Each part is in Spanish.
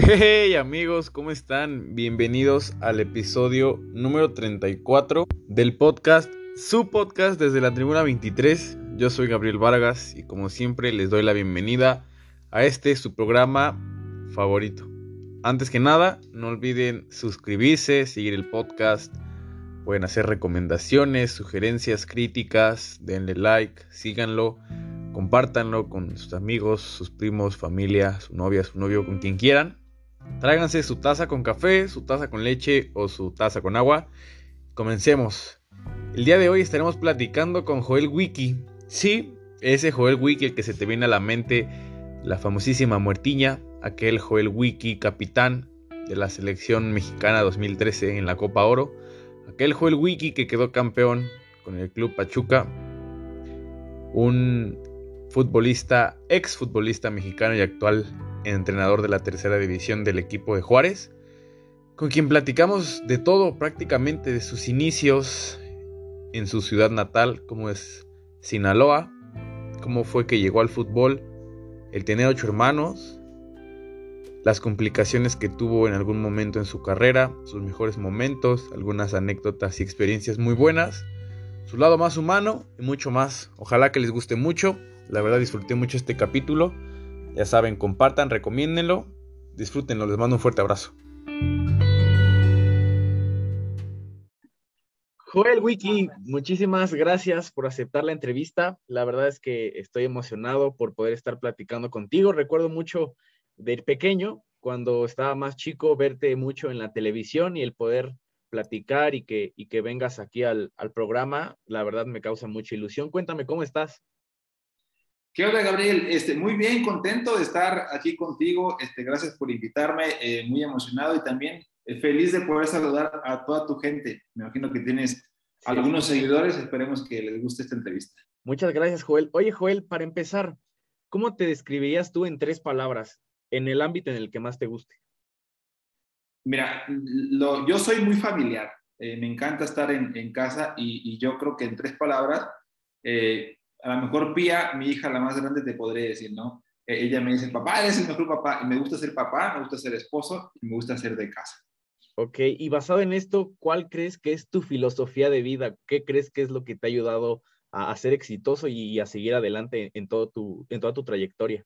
Hey amigos, ¿cómo están? Bienvenidos al episodio número 34 del podcast, su podcast desde la Tribuna 23. Yo soy Gabriel Vargas y como siempre les doy la bienvenida a este su programa favorito. Antes que nada, no olviden suscribirse, seguir el podcast, pueden hacer recomendaciones, sugerencias, críticas, denle like, síganlo, compártanlo con sus amigos, sus primos, familia, su novia, su novio, con quien quieran. Tráiganse su taza con café, su taza con leche o su taza con agua. Comencemos. El día de hoy estaremos platicando con Joel Wiki. Sí, ese Joel Wiki el que se te viene a la mente, la famosísima muertiña, aquel Joel Wiki capitán de la selección mexicana 2013 en la Copa Oro, aquel Joel Wiki que quedó campeón con el club Pachuca, un futbolista, ex futbolista mexicano y actual entrenador de la tercera división del equipo de Juárez, con quien platicamos de todo prácticamente, de sus inicios en su ciudad natal, como es Sinaloa, cómo fue que llegó al fútbol, el tener ocho hermanos, las complicaciones que tuvo en algún momento en su carrera, sus mejores momentos, algunas anécdotas y experiencias muy buenas, su lado más humano y mucho más. Ojalá que les guste mucho. La verdad disfruté mucho este capítulo. Ya saben, compartan, recomiéndenlo, disfrútenlo, les mando un fuerte abrazo. Joel Wiki, muchísimas gracias por aceptar la entrevista. La verdad es que estoy emocionado por poder estar platicando contigo. Recuerdo mucho de pequeño, cuando estaba más chico, verte mucho en la televisión y el poder platicar y que, y que vengas aquí al, al programa, la verdad me causa mucha ilusión. Cuéntame, ¿cómo estás? ¿Qué onda, Gabriel? Este, muy bien, contento de estar aquí contigo. Este, gracias por invitarme, eh, muy emocionado y también eh, feliz de poder saludar a toda tu gente. Me imagino que tienes algunos seguidores, esperemos que les guste esta entrevista. Muchas gracias, Joel. Oye, Joel, para empezar, ¿cómo te describirías tú en tres palabras en el ámbito en el que más te guste? Mira, yo soy muy familiar. Eh, me encanta estar en, casa y, y, yo creo que en tres palabras a lo mejor Pía, mi hija la más grande, te podría decir, ¿no? E, ella me dice, papá, eres el mejor papá. Y me gusta ser papá, me gusta ser esposo y me gusta ser de casa. Ok, y basado en esto, ¿cuál crees que es tu filosofía de vida? ¿Qué crees que es lo que te ha ayudado a, ser exitoso y a seguir adelante en, todo tu, en toda tu trayectoria?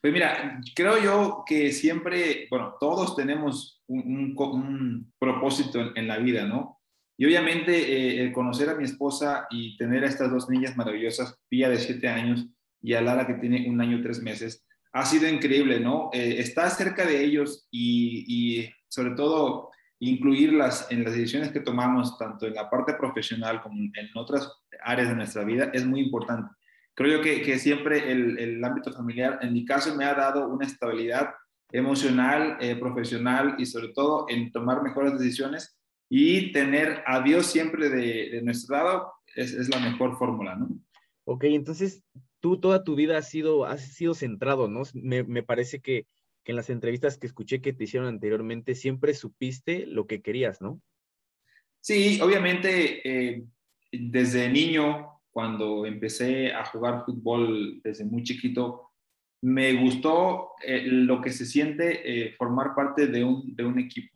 Pues mira, creo yo que siempre, bueno, todos tenemos un, un, propósito en, en, la vida, ¿no? Y obviamente eh, conocer a mi esposa y tener a estas dos niñas maravillosas, Pía de siete años y a Lara que tiene un año tres meses, ha sido increíble, ¿no? Eh, estar cerca de ellos y, y, sobre todo incluirlas en las decisiones que tomamos, tanto en la parte profesional como en otras áreas de nuestra vida, es muy importante. Creo yo que, que siempre el, el, ámbito familiar, en mi caso, me ha dado una estabilidad emocional, eh, profesional y sobre todo en tomar mejores decisiones y tener a Dios siempre de, nuestro lado es, es la mejor fórmula, ¿no? Ok, entonces tú toda tu vida has sido, has sido centrado, ¿no? Me, me parece que, que, en las entrevistas que escuché que te hicieron anteriormente siempre supiste lo que querías, ¿no? Sí, obviamente eh, desde niño, cuando empecé a jugar fútbol desde muy chiquito, me gustó eh, lo que se siente eh, formar parte de un, de un equipo.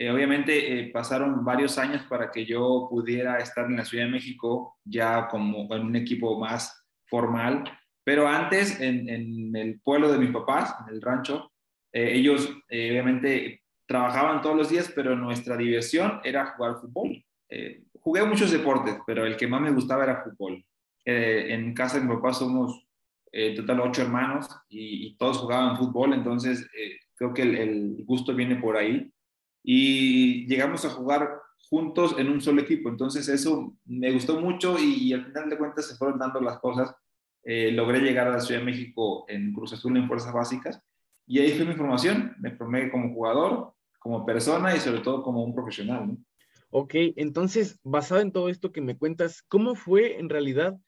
Eh, obviamente eh, pasaron varios años para que yo pudiera estar en la Ciudad de México ya como en un equipo más formal, pero antes en, el pueblo de mis papás, en el rancho, eh, ellos obviamente trabajaban todos los días, pero nuestra diversión era jugar fútbol. jugué muchos deportes, pero el que más me gustaba era fútbol. en casa de mi papá somos total ocho hermanos y, todos jugaban fútbol, entonces creo que el gusto viene por ahí y llegamos a jugar juntos en un solo equipo. Entonces eso me gustó mucho y, al final de cuentas se fueron dando las cosas. Eh, logré llegar a la Ciudad de México en Cruz Azul en Fuerzas Básicas y ahí fue mi formación. Me formé como jugador, como persona y sobre todo como un profesional. ¿no? Ok, entonces basado en todo esto que me cuentas, ¿cómo fue en realidad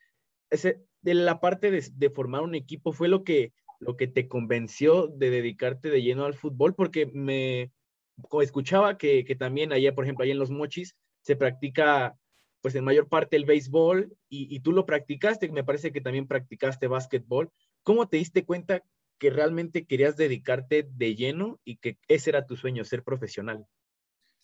ese, de la parte de, de formar un equipo? ¿Fue lo que, lo que te convenció de dedicarte de lleno al fútbol? Porque me, escuchaba que, que, también allá, por ejemplo, allá en los mochis, se practica, pues en mayor parte el béisbol y, y, tú lo practicaste, me parece que también practicaste básquetbol. ¿Cómo te diste cuenta que realmente querías dedicarte de lleno y que ese era tu sueño, ser profesional.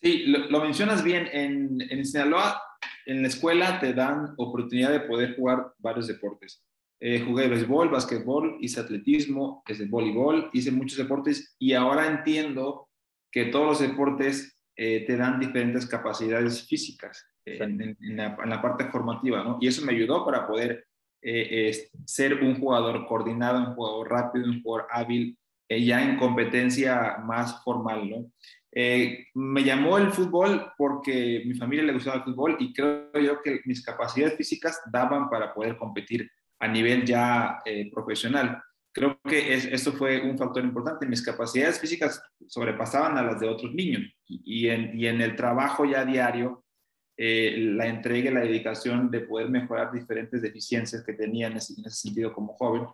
Sí, lo, mencionas bien. En, en, Sinaloa, en la escuela te dan oportunidad de poder jugar varios deportes. Eh, jugué béisbol, básquetbol, hice atletismo, hice voleibol, hice muchos deportes y ahora entiendo que todos los deportes eh, te dan diferentes capacidades físicas eh, en, la, en, la, parte formativa, ¿no? Y eso me ayudó para poder ser un jugador coordinado, un jugador rápido, un jugador hábil, ya en competencia más formal, ¿no? Eh, me llamó el fútbol porque mi familia le gustaba el fútbol y creo yo que mis capacidades físicas daban para poder competir a nivel ya eh, profesional. Creo que es, eso fue un factor importante. Mis capacidades físicas sobrepasaban a las de otros niños y, en, y en, el trabajo ya diario, eh, la entrega y la dedicación de poder mejorar diferentes deficiencias que tenía en ese, en ese sentido como joven,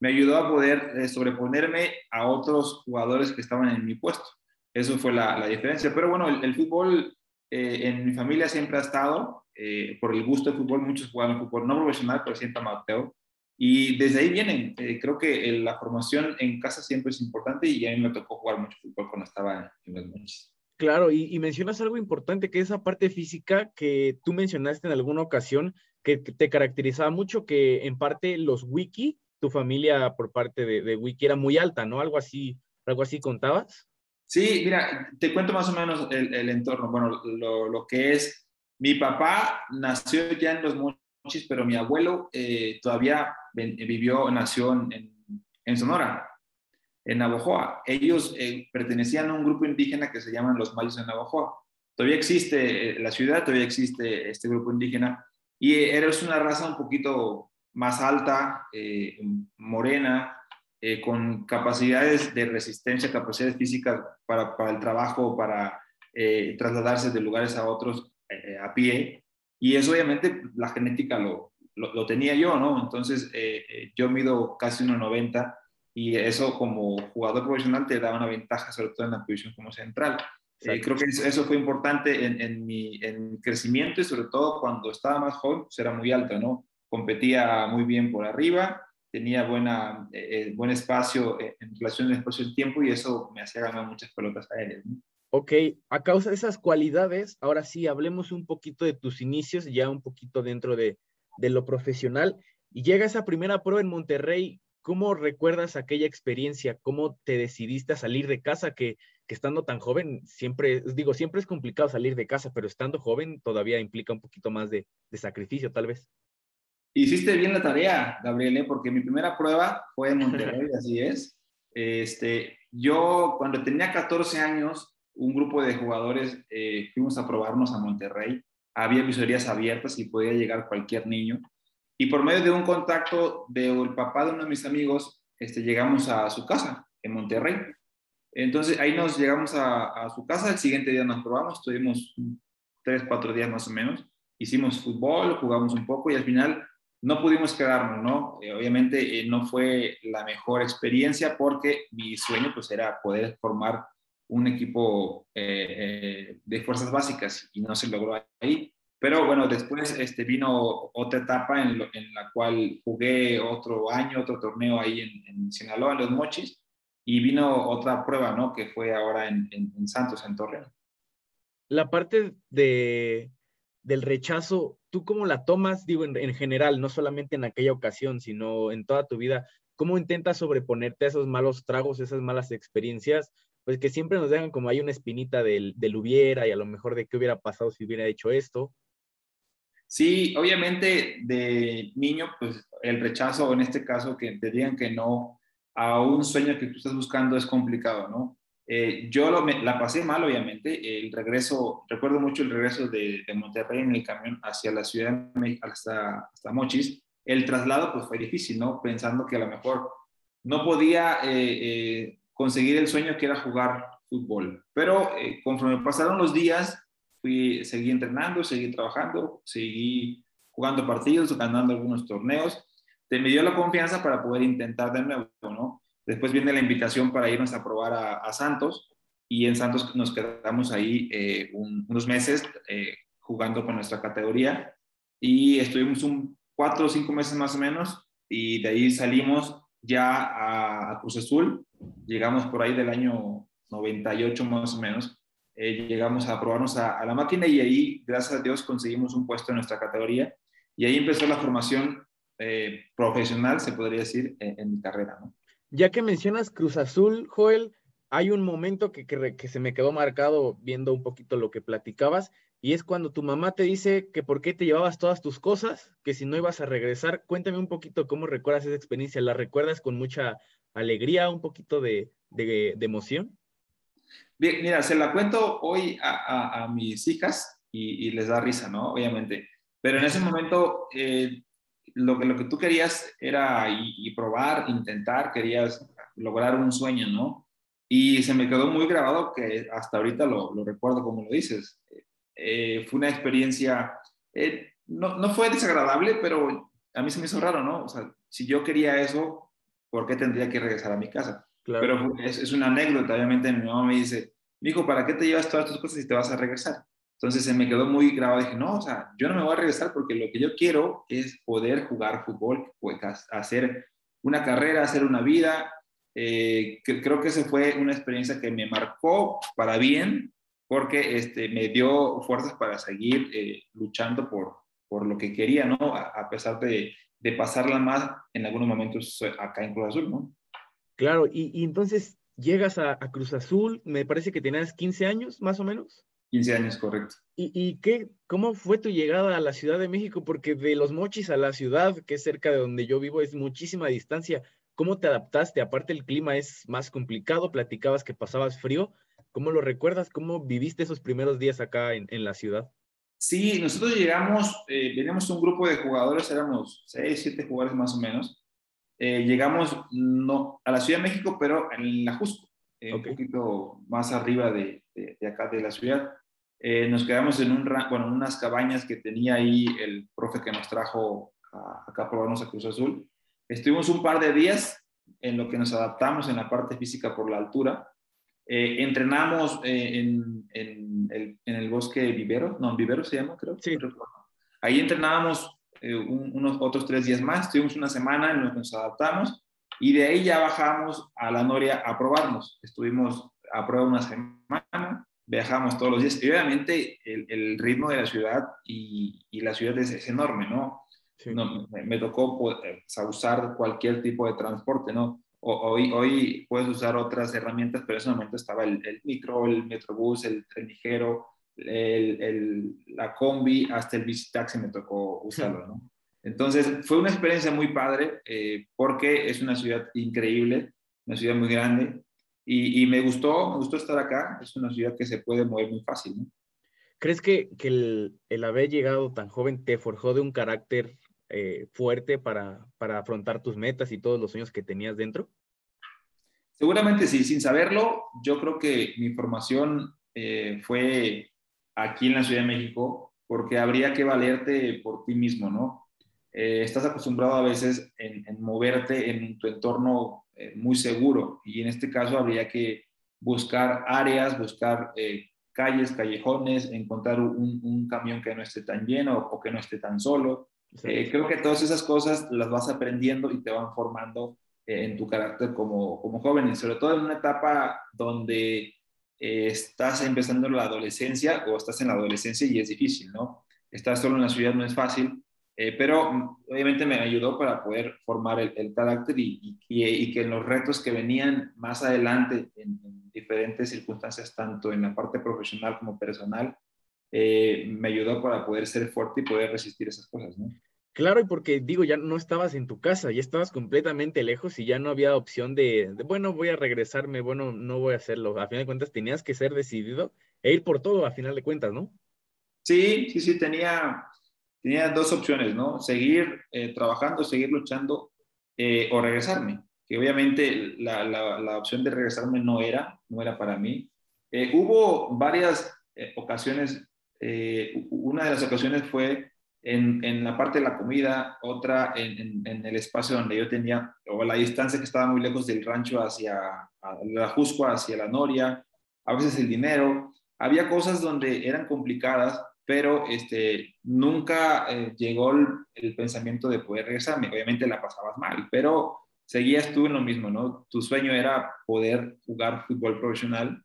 me ayudó a poder sobreponerme a otros jugadores que estaban en mi puesto. Eso fue la, diferencia. Pero bueno, el, fútbol eh, en mi familia siempre ha estado, eh, por el gusto del fútbol, muchos jugaban fútbol no profesional, pero siempre amateur. Y desde ahí vienen. Eh, creo que la formación en casa siempre es importante y a mí me tocó jugar mucho fútbol cuando estaba en las noches. Claro, y, mencionas algo importante, que es esa parte física que tú mencionaste en alguna ocasión, que, te caracterizaba mucho, que en parte los wiki, tu familia por parte de, de wiki era muy alta, ¿no? Algo así, algo así contabas. Sí, mira, te cuento más o menos el, entorno. Bueno, lo, que es, mi papá nació ya en Los Pero mi abuelo eh, todavía vivió, nació en, en, Sonora, en Navojoa. Ellos eh, pertenecían a un grupo indígena que se llaman los Mayos de Navojoa. Todavía existe eh, la ciudad, todavía existe este grupo indígena y eres una raza un poquito más alta, morena, eh, con capacidades de resistencia, capacidades físicas para, para el trabajo, para eh, trasladarse de lugares a otros eh, a pie. Y eso obviamente la genética lo, lo, tenía yo, ¿no? Entonces yo mido casi 1,90 y eso como jugador profesional te da una ventaja, sobre todo en la posición como central. creo que eso fue importante en, en, mi, en, mi, crecimiento y sobre todo cuando estaba más joven, pues era muy alto, ¿no? Competía muy bien por arriba tenía buena, eh, eh, buen espacio eh, en relación al espacio y tiempo y eso me hacía ganar muchas pelotas aéreas. ¿no? Ok, a causa de esas cualidades, ahora sí, hablemos un poquito de tus inicios, ya un poquito dentro de, de lo profesional. Y llega esa primera prueba en Monterrey, ¿cómo recuerdas aquella experiencia? ¿Cómo te decidiste a salir de casa? Que, que, estando tan joven, siempre, digo, siempre es complicado salir de casa, pero estando joven todavía implica un poquito más de, de sacrificio, tal vez. Hiciste bien la tarea, Gabriel, porque mi primera prueba fue en Monterrey, así es. Este, yo cuando tenía 14 años, un grupo de jugadores eh, fuimos a probarnos a Monterrey. Había visorías abiertas y podía llegar cualquier niño. Y por medio de un contacto del papá de uno de mis amigos, este, llegamos a su casa en Monterrey. Entonces ahí nos llegamos a, su casa, el siguiente día nos probamos, estuvimos tres, cuatro días más o menos. Hicimos fútbol, jugamos un poco y al final no pudimos quedarnos, ¿no? Eh, obviamente eh, no fue la mejor experiencia porque mi sueño pues era poder formar un equipo eh, de fuerzas básicas y no se logró ahí. Pero bueno, después este, vino otra etapa en, la cual jugué otro año, otro torneo ahí en, en, Sinaloa, en Los Mochis, y vino otra prueba, ¿no? Que fue ahora en, en Santos, en Torreón. La parte de, del rechazo, ¿tú cómo la tomas? Digo, en, general, no solamente en aquella ocasión, sino en toda tu vida. ¿Cómo intentas sobreponerte a esos malos tragos, esas malas experiencias? Pues que siempre nos dejan como hay una espinita del, del hubiera y a lo mejor de qué hubiera pasado si hubiera hecho esto. Sí, obviamente de niño, pues el rechazo, en este caso, que te digan que no a un sueño que tú estás buscando es complicado, ¿no? Eh, yo la pasé mal, obviamente. El regreso, recuerdo mucho el regreso de, Monterrey en el camión hacia la ciudad de México, hasta, hasta Mochis. El traslado, pues fue difícil, ¿no? Pensando que a lo mejor no podía eh, eh, conseguir el sueño que era jugar fútbol. Pero conforme pasaron los días, fui, seguí entrenando, seguí trabajando, seguí jugando partidos, ganando algunos torneos. Te me dio la confianza para poder intentar de nuevo, ¿no? Después viene la invitación para irnos a probar a, Santos y en Santos nos quedamos ahí eh, unos meses eh, jugando con nuestra categoría y estuvimos un cuatro o cinco meses más o menos y de ahí salimos ya a, Cruz Azul, llegamos por ahí del año 98 más o menos, eh, llegamos a probarnos a, la máquina y ahí, gracias a Dios, conseguimos un puesto en nuestra categoría. Y ahí empezó la formación eh, profesional, se podría decir, en, mi carrera. Ya que mencionas Cruz Azul, Joel, hay un momento que, que, se me quedó marcado viendo un poquito lo que platicabas, y es cuando tu mamá te dice que por qué te llevabas todas tus cosas, que si no ibas a regresar. Cuéntame un poquito cómo recuerdas esa experiencia. ¿La recuerdas con mucha alegría, un poquito de, de, emoción? Bien, mira, se la cuento hoy a, mis hijas y, les da risa, ¿no? Obviamente. Pero en ese momento, eh, lo, que, lo que tú querías era probar, intentar, querías lograr un sueño, ¿no? Y se me quedó muy grabado que hasta ahorita lo, lo recuerdo como lo dices. Eh, fue una experiencia, eh, no, no, fue desagradable, pero a mí se me hizo raro, ¿no? O sea, si yo quería eso, ¿por qué tendría que regresar a mi casa? Claro. Pero es, es, una anécdota, obviamente mi mamá me dice, hijo, ¿para qué te llevas todas tus cosas si te vas a regresar? Entonces se me quedó muy grabado, dije, no, o sea, yo no me voy a regresar porque lo que yo quiero es poder jugar fútbol, pues, hacer una carrera, hacer una vida, eh, creo que esa fue una experiencia que me marcó para bien, porque este, me dio fuerzas para seguir eh, luchando por, por lo que quería, ¿no? A, pesar de, de, pasarla más en algunos momentos acá en Cruz Azul, ¿no? Claro, y, y entonces llegas a, a, Cruz Azul, me parece que tenías 15 años, más o menos. 15 años, correcto. ¿Y, y qué, cómo fue tu llegada a la Ciudad de México? Porque de Los Mochis a la ciudad, que es cerca de donde yo vivo, es muchísima distancia. ¿Cómo te adaptaste? Aparte el clima es más complicado, platicabas que pasabas frío. ¿Cómo lo recuerdas? ¿Cómo viviste esos primeros días acá en, la ciudad? Sí, nosotros llegamos, eh, veníamos un grupo de jugadores, éramos seis, siete jugadores más o menos. Eh, llegamos no, a la Ciudad de México, pero en la Jusco, eh, un poquito más arriba de, acá de la ciudad. Eh, nos quedamos en, un, bueno, en unas cabañas que tenía ahí el profe que nos trajo acá a probarnos a Cruz Azul. Estuvimos un par de días en lo que nos adaptamos en la parte física por la altura. Eh, entrenamos eh, en, el, en, el, bosque Vivero, no, Vivero se llama, creo. Sí. Ahí entrenábamos eh, unos otros tres días más, estuvimos una semana en lo que nos adaptamos y de ahí ya bajamos a la Noria a probarnos. Estuvimos a prueba una semana, viajamos todos los días y obviamente el, el ritmo de la ciudad y, y la ciudad es, es enorme, ¿no? No, me, tocó pues, usar cualquier tipo de transporte, ¿no? Hoy, hoy puedes usar otras herramientas, pero en ese momento estaba el, micro, el metrobús, el tren ligero, el, la combi, hasta el visitaxi me tocó usarlo, ¿no? Entonces, fue una experiencia muy padre eh, porque es una ciudad increíble, una ciudad muy grande y, me gustó, me gustó estar acá. Es una ciudad que se puede mover muy fácil, ¿no? ¿Crees que, que el, el, haber llegado tan joven te forjó de un carácter eh, fuerte para, para afrontar tus metas y todos los sueños que tenías dentro? Seguramente sí, sin saberlo, yo creo que mi formación eh, fue aquí en la Ciudad de México, porque habría que valerte por ti mismo, ¿no? Eh, estás acostumbrado a veces en, moverte en tu entorno muy seguro y en este caso habría que buscar áreas, buscar calles, callejones, encontrar un, un, camión que no esté tan lleno o que no esté tan solo, eh, creo que todas esas cosas las vas aprendiendo y te van formando eh, en tu carácter como, como joven y sobre todo en una etapa donde eh, estás empezando la adolescencia o estás en la adolescencia y es difícil, ¿no? Estar solo en la ciudad no es fácil, pero mm, obviamente me ayudó para poder formar el, carácter y, y, y, que los retos que venían más adelante en, en diferentes circunstancias, tanto en la parte profesional como personal, eh, me ayudó para poder ser fuerte y poder resistir esas cosas, ¿no? Claro, y porque digo, ya no estabas en tu casa, ya estabas completamente lejos y ya no había opción de, bueno, voy a regresarme, bueno, no voy a hacerlo. A final de cuentas, tenías que ser decidido e ir por todo, a final de cuentas, ¿no? Sí, sí, sí, tenía, tenía dos opciones, ¿no? Seguir eh, trabajando, seguir luchando eh, o regresarme, que obviamente la, la, opción de regresarme no era, no era para mí. hubo varias ocasiones eh, una de las ocasiones fue en, en, la parte de la comida, otra en, en, el espacio donde yo tenía, o la distancia que estaba muy lejos del rancho hacia la Jusco, hacia la Noria, a veces el dinero. Había cosas donde eran complicadas, pero este, nunca eh, llegó el, el, pensamiento de poder regresarme. Obviamente la pasabas mal, pero seguías tú en lo mismo, ¿no? Tu sueño era poder jugar fútbol profesional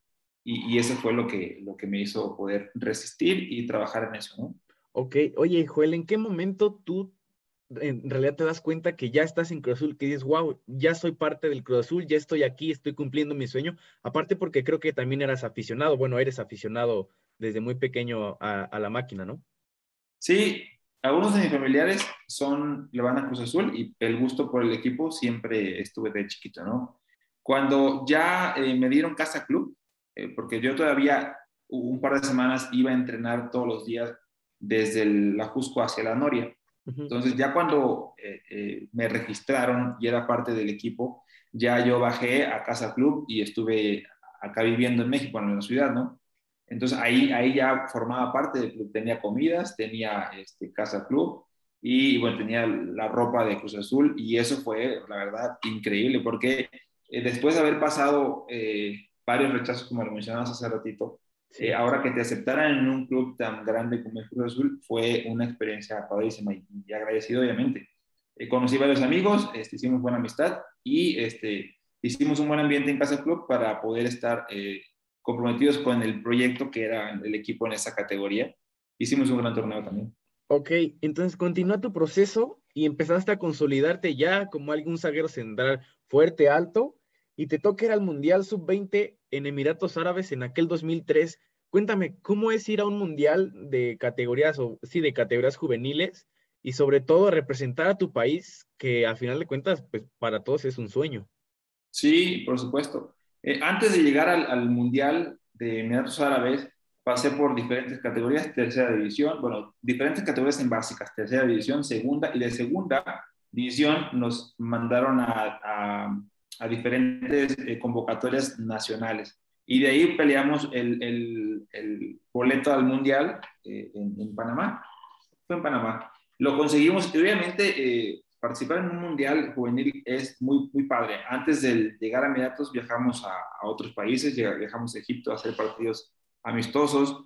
y, y eso fue lo que, lo que me hizo poder resistir y trabajar en eso, ¿no? Ok, oye, Joel, ¿en qué momento tú en realidad te das cuenta que ya estás en Cruz Azul, que dices, wow, ya soy parte del Cruz Azul, ya estoy aquí, estoy cumpliendo mi sueño. Aparte porque creo que también eras aficionado, bueno, eres aficionado desde muy pequeño a, la máquina, ¿no? Sí, algunos de mis familiares son, le van a Cruz Azul y el gusto por el equipo siempre estuve de chiquito, ¿no? Cuando ya eh, me dieron casa club, eh, porque yo todavía un par de semanas iba a entrenar todos los días desde la Jusco hacia la Noria. Entonces ya cuando eh, eh, me registraron y era parte del equipo, ya yo bajé a Casa Club y estuve acá viviendo en México, en la ciudad, ¿no? Entonces ahí, ahí ya formaba parte del club, tenía comidas, tenía este, Casa Club y bueno, tenía la ropa de Cruz Azul y eso fue, la verdad, increíble porque eh, después de haber pasado varios rechazos, como lo mencionabas hace ratito, eh, ahora que te aceptaran en un club tan grande como el Cruz Azul fue una experiencia padrísima y, y agradecido obviamente. Eh, conocí varios amigos, este, hicimos buena amistad y este, hicimos un buen ambiente en Casa Club para poder estar eh, comprometidos con el proyecto que era el equipo en esa categoría. Hicimos un gran torneo también. Ok, entonces continúa tu proceso y empezaste a consolidarte ya como algún zaguero central fuerte, alto, y te toca ir al Mundial Sub-20 en Emiratos Árabes en aquel 2003. Cuéntame, ¿cómo es ir a un mundial de categorías, o sí, de categorías juveniles y sobre todo representar a tu país, que al final de cuentas, pues para todos es un sueño? Sí, por supuesto. Eh, antes de llegar al, al, mundial de Emiratos Árabes, pasé por diferentes categorías, tercera división, bueno, diferentes categorías en básicas, tercera división, segunda, y de segunda división nos mandaron a a diferentes eh, convocatorias nacionales. Y de ahí peleamos el, el, el boleto al Mundial eh, en, en, Panamá. Fue en Panamá. Lo conseguimos y obviamente eh, participar en un Mundial juvenil es muy, muy padre. Antes de llegar a Emiratos viajamos a, a otros países, viajamos a Egipto a hacer partidos amistosos.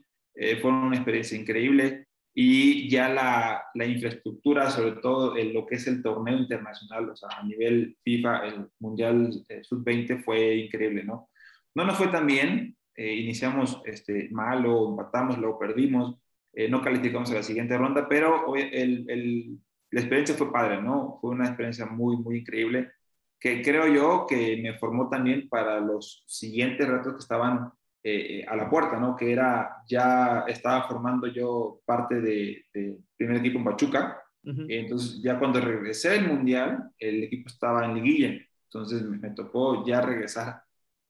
fue una experiencia increíble y ya la, la, infraestructura, sobre todo en lo que es el torneo internacional, o sea, a nivel FIFA, el Mundial eh, Sub-20 fue increíble, ¿no? No nos fue tan bien, eh, iniciamos este, mal o empatamos, luego perdimos, eh, no calificamos a la siguiente ronda, pero el, el, la experiencia fue padre, ¿no? Fue una experiencia muy, muy increíble, que creo yo que me formó también para los siguientes retos que estaban eh, a la puerta, ¿no? Que era, ya estaba formando yo parte del de primer equipo en Pachuca. Entonces, ya cuando regresé al Mundial, el equipo estaba en liguilla. Entonces, me, tocó ya regresar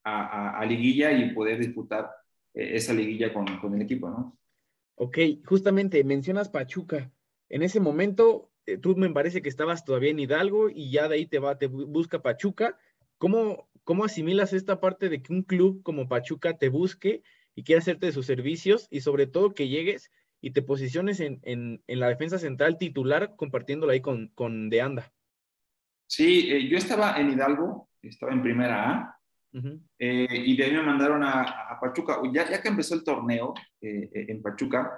a, a, liguilla y poder disputar eh, esa liguilla con, con, el equipo, ¿no? Ok, justamente mencionas Pachuca. En ese momento, eh, tú me parece que estabas todavía en Hidalgo y ya de ahí te va, te busca Pachuca. ¿Cómo, ¿Cómo asimilas esta parte de que un club como Pachuca te busque y quiera hacerte de sus servicios y sobre todo que llegues y te posiciones en, en, en la defensa central titular compartiéndola ahí con, con De Anda? Sí, eh, yo estaba en Hidalgo, estaba en primera A, uh -huh. eh, y de ahí me mandaron a, a Pachuca. Ya, ya, que empezó el torneo eh, en Pachuca,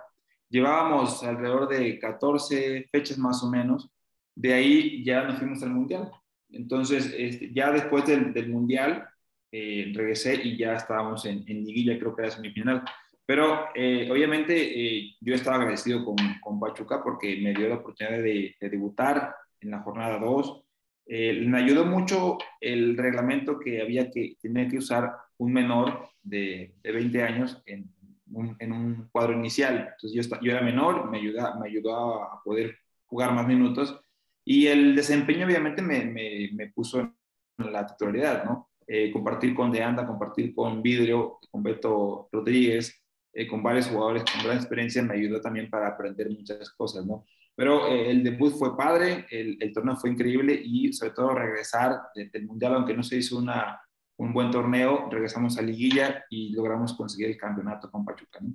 llevábamos alrededor de 14 fechas más o menos, de ahí ya nos fuimos al Mundial. Entonces, este, ya después del, del Mundial, eh, regresé y ya estábamos en, en, liguilla, creo que era semifinal. Pero eh, obviamente eh, yo estaba agradecido con, con, Pachuca porque me dio la oportunidad de, de debutar en la jornada 2. me ayudó mucho el reglamento que había que tener que usar un menor de, de 20 años en un, en un, cuadro inicial. Entonces yo, yo era menor, me, ayuda, me ayudó a poder jugar más minutos y el desempeño obviamente me, me, me puso en la titularidad, ¿no? Eh, compartir con Deanda, compartir con Vidrio, con Beto Rodríguez, eh, con varios jugadores con gran experiencia, me ayudó también para aprender muchas cosas, ¿no? Pero eh, el debut fue padre, el, el, torneo fue increíble y sobre todo regresar del Mundial, aunque no se hizo una, un buen torneo, regresamos a Liguilla y logramos conseguir el campeonato con Pachuca, ¿no?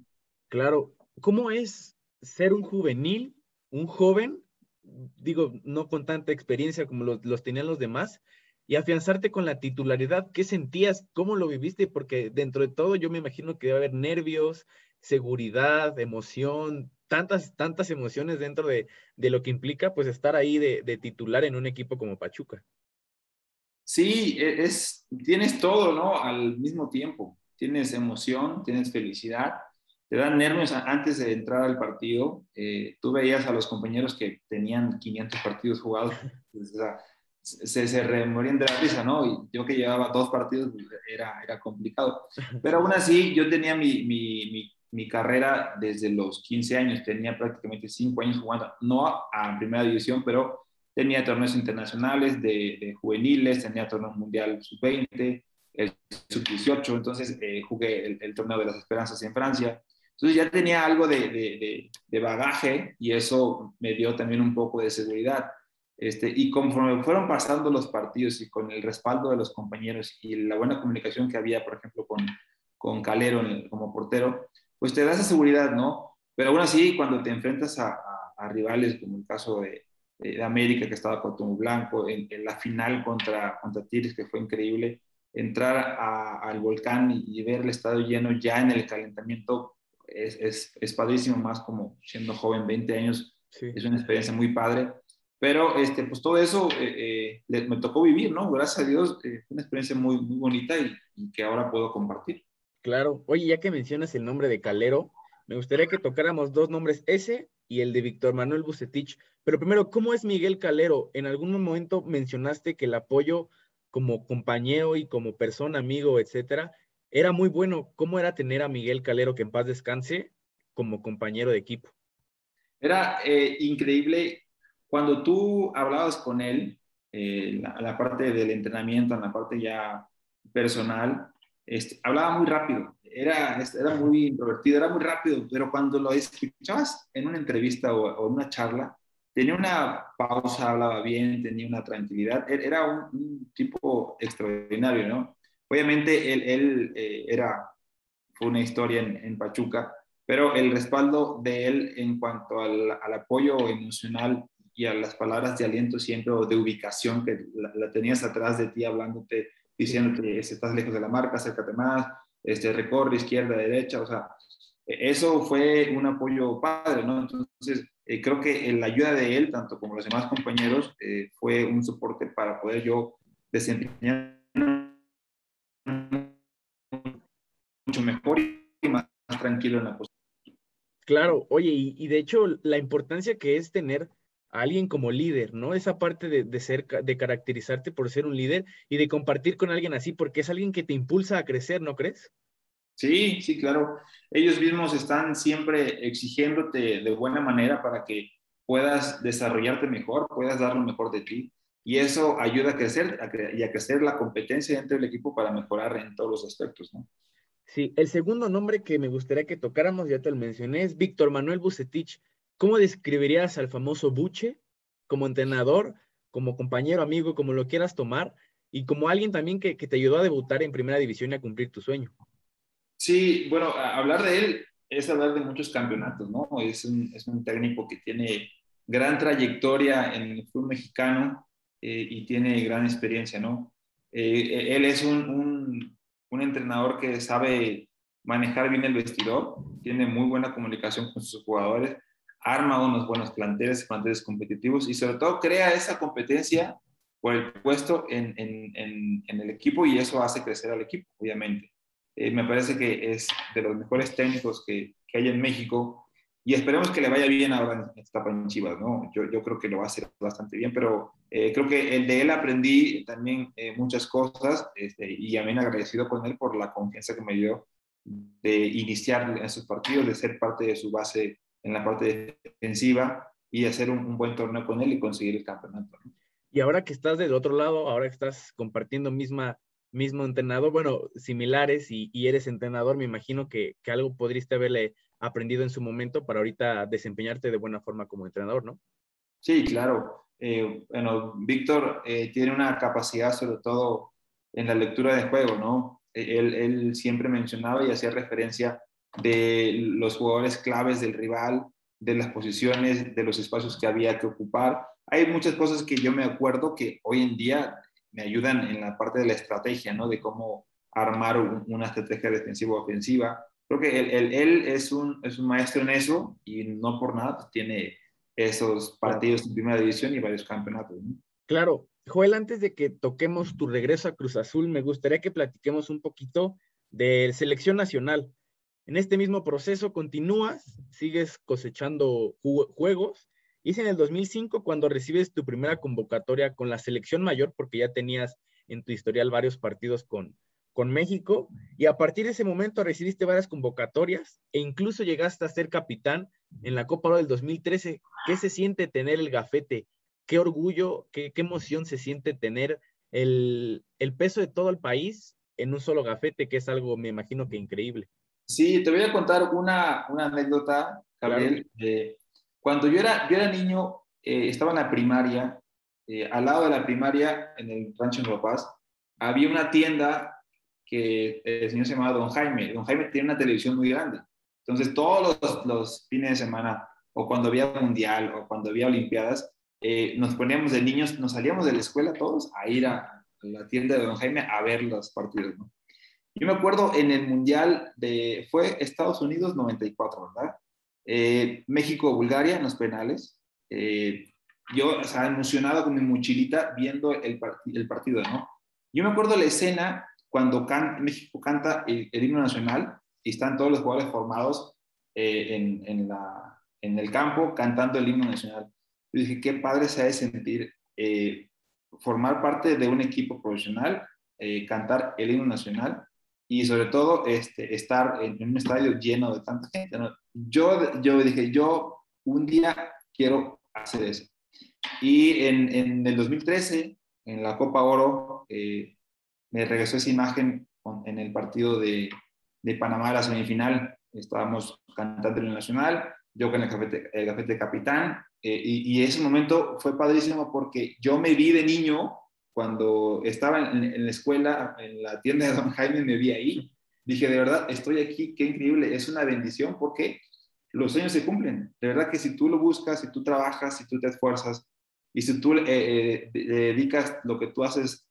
Claro, ¿cómo es ser un juvenil, un joven digo, no con tanta experiencia como los, los, tenían los demás, y afianzarte con la titularidad. ¿Qué sentías? ¿Cómo lo viviste? Porque dentro de todo yo me imagino que debe haber nervios, seguridad, emoción, tantas, tantas emociones dentro de, de lo que implica pues estar ahí de, de, titular en un equipo como Pachuca. Sí, e, es, tienes todo, ¿no? Al mismo tiempo. Tienes emoción, tienes felicidad, te dan nervios antes de entrar al partido. Eh, tú veías a los compañeros que tenían 500 partidos jugados, pues, se, se remorían de la risa, ¿no? Y yo que llevaba dos partidos, pues, era, era complicado. Pero aún así, yo tenía mi, mi, mi, mi carrera desde los 15 años, tenía prácticamente 5 años jugando, no a primera división, pero tenía torneos internacionales de, juveniles, tenía torneo mundial sub-20, el sub-18, entonces eh, jugué el, torneo de las esperanzas en Francia. Entonces ya tenía algo de, de, bagaje y eso me dio también un poco de seguridad. Este, y conforme fueron pasando los partidos y con el respaldo de los compañeros y la buena comunicación que había, por ejemplo, con, con Calero como portero, pues te da esa seguridad, ¿no? Pero aún así, cuando te enfrentas a, a rivales como el caso de, de América, que estaba con Tomo Blanco, en, la final contra, contra Tigres, que fue increíble, entrar al volcán y, ver el estadio lleno ya en el calentamiento es, es, es padrísimo, más como siendo joven, 20 años, es una experiencia muy padre. Pero este, pues todo eso eh, eh, me tocó vivir, ¿no? Gracias a Dios, fue una experiencia muy, muy bonita y, y que ahora puedo compartir. Claro. Oye, ya que mencionas el nombre de Calero, me gustaría que tocáramos dos nombres, ese y el de Víctor Manuel Bucetich. Pero primero, ¿cómo es Miguel Calero? En algún momento mencionaste que el apoyo como compañero y como persona, amigo, etcétera, era muy bueno. ¿Cómo era tener a Miguel Calero, que en paz descanse, como compañero de equipo? Era eh, increíble cuando tú hablabas con él, eh, la, parte del entrenamiento, en la parte ya personal, este, hablaba muy rápido era, era muy introvertido, era muy rápido, pero cuando lo escuchabas en una entrevista o, en una charla, tenía una pausa, hablaba bien, tenía una tranquilidad, e, era un, tipo extraordinario, ¿no? Obviamente él, él eh, era, fue una historia en, Pachuca, pero el respaldo de él en cuanto al, al, apoyo emocional y a las palabras de aliento siempre o de ubicación que la, la tenías atrás de ti hablándote, diciéndote, estás lejos de la marca, acércate más, este, recorre izquierda, derecha, o sea, eso fue un apoyo padre, ¿no? Entonces, eh, creo que la ayuda de él, tanto como los demás compañeros, eh, fue un soporte para poder yo desempeñar mucho mejor y más tranquilo en la posición. Claro, oye, y, y, de hecho la importancia que es tener a alguien como líder, ¿no? Esa parte de, de, ser, de caracterizarte por ser un líder y de compartir con alguien así, porque es alguien que te impulsa a crecer, ¿no crees? Sí, sí, claro. Ellos mismos están siempre exigiéndote de buena manera para que puedas desarrollarte mejor, puedas dar lo mejor de ti. Y eso ayuda a crecer y a crecer la competencia dentro del equipo para mejorar en todos los aspectos, ¿no? Sí, el segundo nombre que me gustaría que tocáramos, ya te lo mencioné, es Víctor Manuel Bucetich. ¿Cómo describirías al famoso Buche como entrenador, como compañero, amigo, como lo quieras tomar, y como alguien también que, te ayudó a debutar en primera división y a cumplir tu sueño? Sí, bueno, hablar de él es hablar de muchos campeonatos, ¿no? Es un, es un técnico que tiene gran trayectoria en el fútbol mexicano eh, y tiene gran experiencia, ¿no? Eh, él es un, un, entrenador que sabe manejar bien el vestidor, tiene muy buena comunicación con sus jugadores arma unos buenos planteles, planteles competitivos y sobre todo crea esa competencia por el puesto en, en, en, el equipo y eso hace crecer al equipo, obviamente. Eh, me parece que es de los mejores técnicos que, que, hay en México y esperemos que le vaya bien ahora en esta en Chivas, ¿no? Yo, yo creo que lo va a hacer bastante bien, pero eh, creo que el de él aprendí también eh, muchas cosas este, y también agradecido con él por la confianza que me dio de iniciar en esos partidos, de ser parte de su base en la parte defensiva y hacer un, buen torneo con él y conseguir el campeonato. Y ahora que estás del otro lado, ahora que estás compartiendo misma, mismo entrenador, bueno, similares y, eres entrenador, me imagino que, que, algo podrías haberle aprendido en su momento para ahorita desempeñarte de buena forma como entrenador, ¿no? Sí, claro. Eh, bueno, Víctor eh, tiene una capacidad sobre todo en la lectura de juego, ¿no? Él, él siempre mencionaba y hacía referencia de los jugadores claves del rival, de las posiciones, de los espacios que había que ocupar. Hay muchas cosas que yo me acuerdo que hoy en día me ayudan en la parte de la estrategia, ¿no? De cómo armar una estrategia defensiva o ofensiva. Creo que él, es, un, es, un, maestro en eso y no por nada pues, tiene esos partidos en primera división y varios campeonatos. Claro, Joel, antes de que toquemos tu regreso a Cruz Azul, me gustaría que platiquemos un poquito de selección nacional. En este mismo proceso continúas, sigues cosechando juegos. Hice en el 2005 cuando recibes tu primera convocatoria con la selección mayor, porque ya tenías en tu historial varios partidos con, con México, y a partir de ese momento recibiste varias convocatorias e incluso llegaste a ser capitán en la Copa Oro del 2013. ¿Qué se siente tener el gafete? qué orgullo, qué, emoción se siente tener el, peso de todo el país en un solo gafete, que es algo, me imagino que increíble. Sí, te voy a contar una, anécdota, Gabriel. cuando yo era, yo era niño, eh, estaba en la primaria, eh, al lado de la primaria, en el rancho en Paz, había una tienda que el señor se llamaba Don Jaime. Don Jaime tiene una televisión muy grande. Entonces, todos los, los fines de semana, o cuando había mundial, o cuando había olimpiadas, eh, nos poníamos de niños, nos salíamos de la escuela todos a ir a, la tienda de Don Jaime a ver los partidos. Yo me acuerdo en el Mundial de, fue Estados Unidos 94, ¿verdad? Eh, México-Bulgaria en los penales. Eh, yo, o sea, emocionado con mi mochilita viendo el, el partido, ¿no? Yo me acuerdo la escena cuando México canta el, himno nacional y están todos los jugadores formados en, en, la, en el campo cantando el himno nacional. Yo dije, qué padre se ha de sentir eh, formar parte de un equipo profesional, eh, cantar el himno nacional y sobre todo este, estar en, un estadio lleno de tanta gente. Yo, yo dije, yo un día quiero hacer eso. Y en, en el 2013, en la Copa Oro, eh, me regresó esa imagen en el partido de, de Panamá, la semifinal. Estábamos cantando el nacional, yo con el gafete, el gafete capitán, eh, y, ese momento fue padrísimo porque yo me vi de niño cuando estaba en, la escuela, en la tienda de Don Jaime, me vi ahí. Dije, de verdad, estoy aquí, qué increíble, es una bendición porque los sueños se cumplen. De verdad que si tú lo buscas, si tú trabajas, si tú te esfuerzas y si tú eh, eh, dedicas lo que tú haces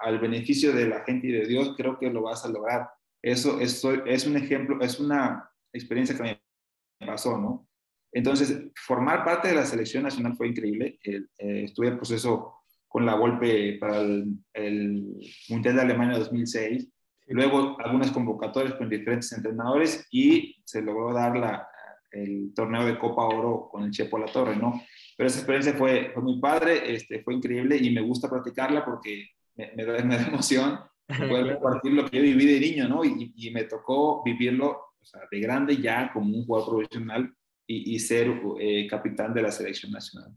al beneficio de la gente y de Dios, creo que lo vas a lograr. Eso, eso es un ejemplo, es una experiencia que me pasó, ¿no? Entonces, formar parte de la selección nacional fue increíble. Eh, estuve en proceso con la golpe para el, Mundial de Alemania 2006. Luego, algunas convocatorias con diferentes entrenadores y se logró dar la, el torneo de Copa Oro con el Chepo La Torre, ¿no? Pero esa experiencia fue, fue muy padre, este, fue increíble y me gusta practicarla porque me, da, me da, emoción poder compartir lo que yo viví de niño, ¿no? Y, y me tocó vivirlo o sea, de grande ya como un jugador profesional y, ser eh, capitán de la selección nacional.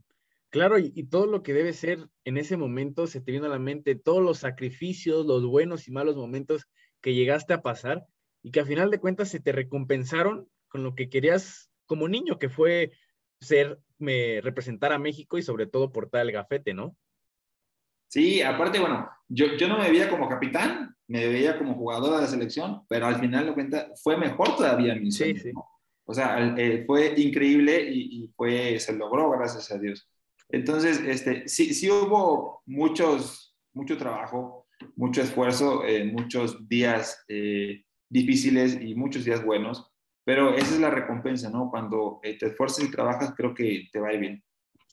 Claro, y, todo lo que debe ser en ese momento se te viene a la mente, todos los sacrificios, los buenos y malos momentos que llegaste a pasar y que a final de cuentas se te recompensaron con lo que querías como niño, que fue ser, me, representar a México y sobre todo portar el gafete, ¿no? Sí, aparte, bueno, yo, yo no me veía como capitán, me veía como jugador de la selección, pero al final de cuentas fue mejor todavía mi sueño. Sí, sí. O sea, eh, fue increíble y, fue, se logró, gracias a Dios. Entonces, este, sí, sí hubo muchos, mucho trabajo, mucho esfuerzo, eh, muchos días eh, difíciles y muchos días buenos, pero esa es la recompensa, ¿no? Cuando te esfuerzas y trabajas, creo que te va a ir bien.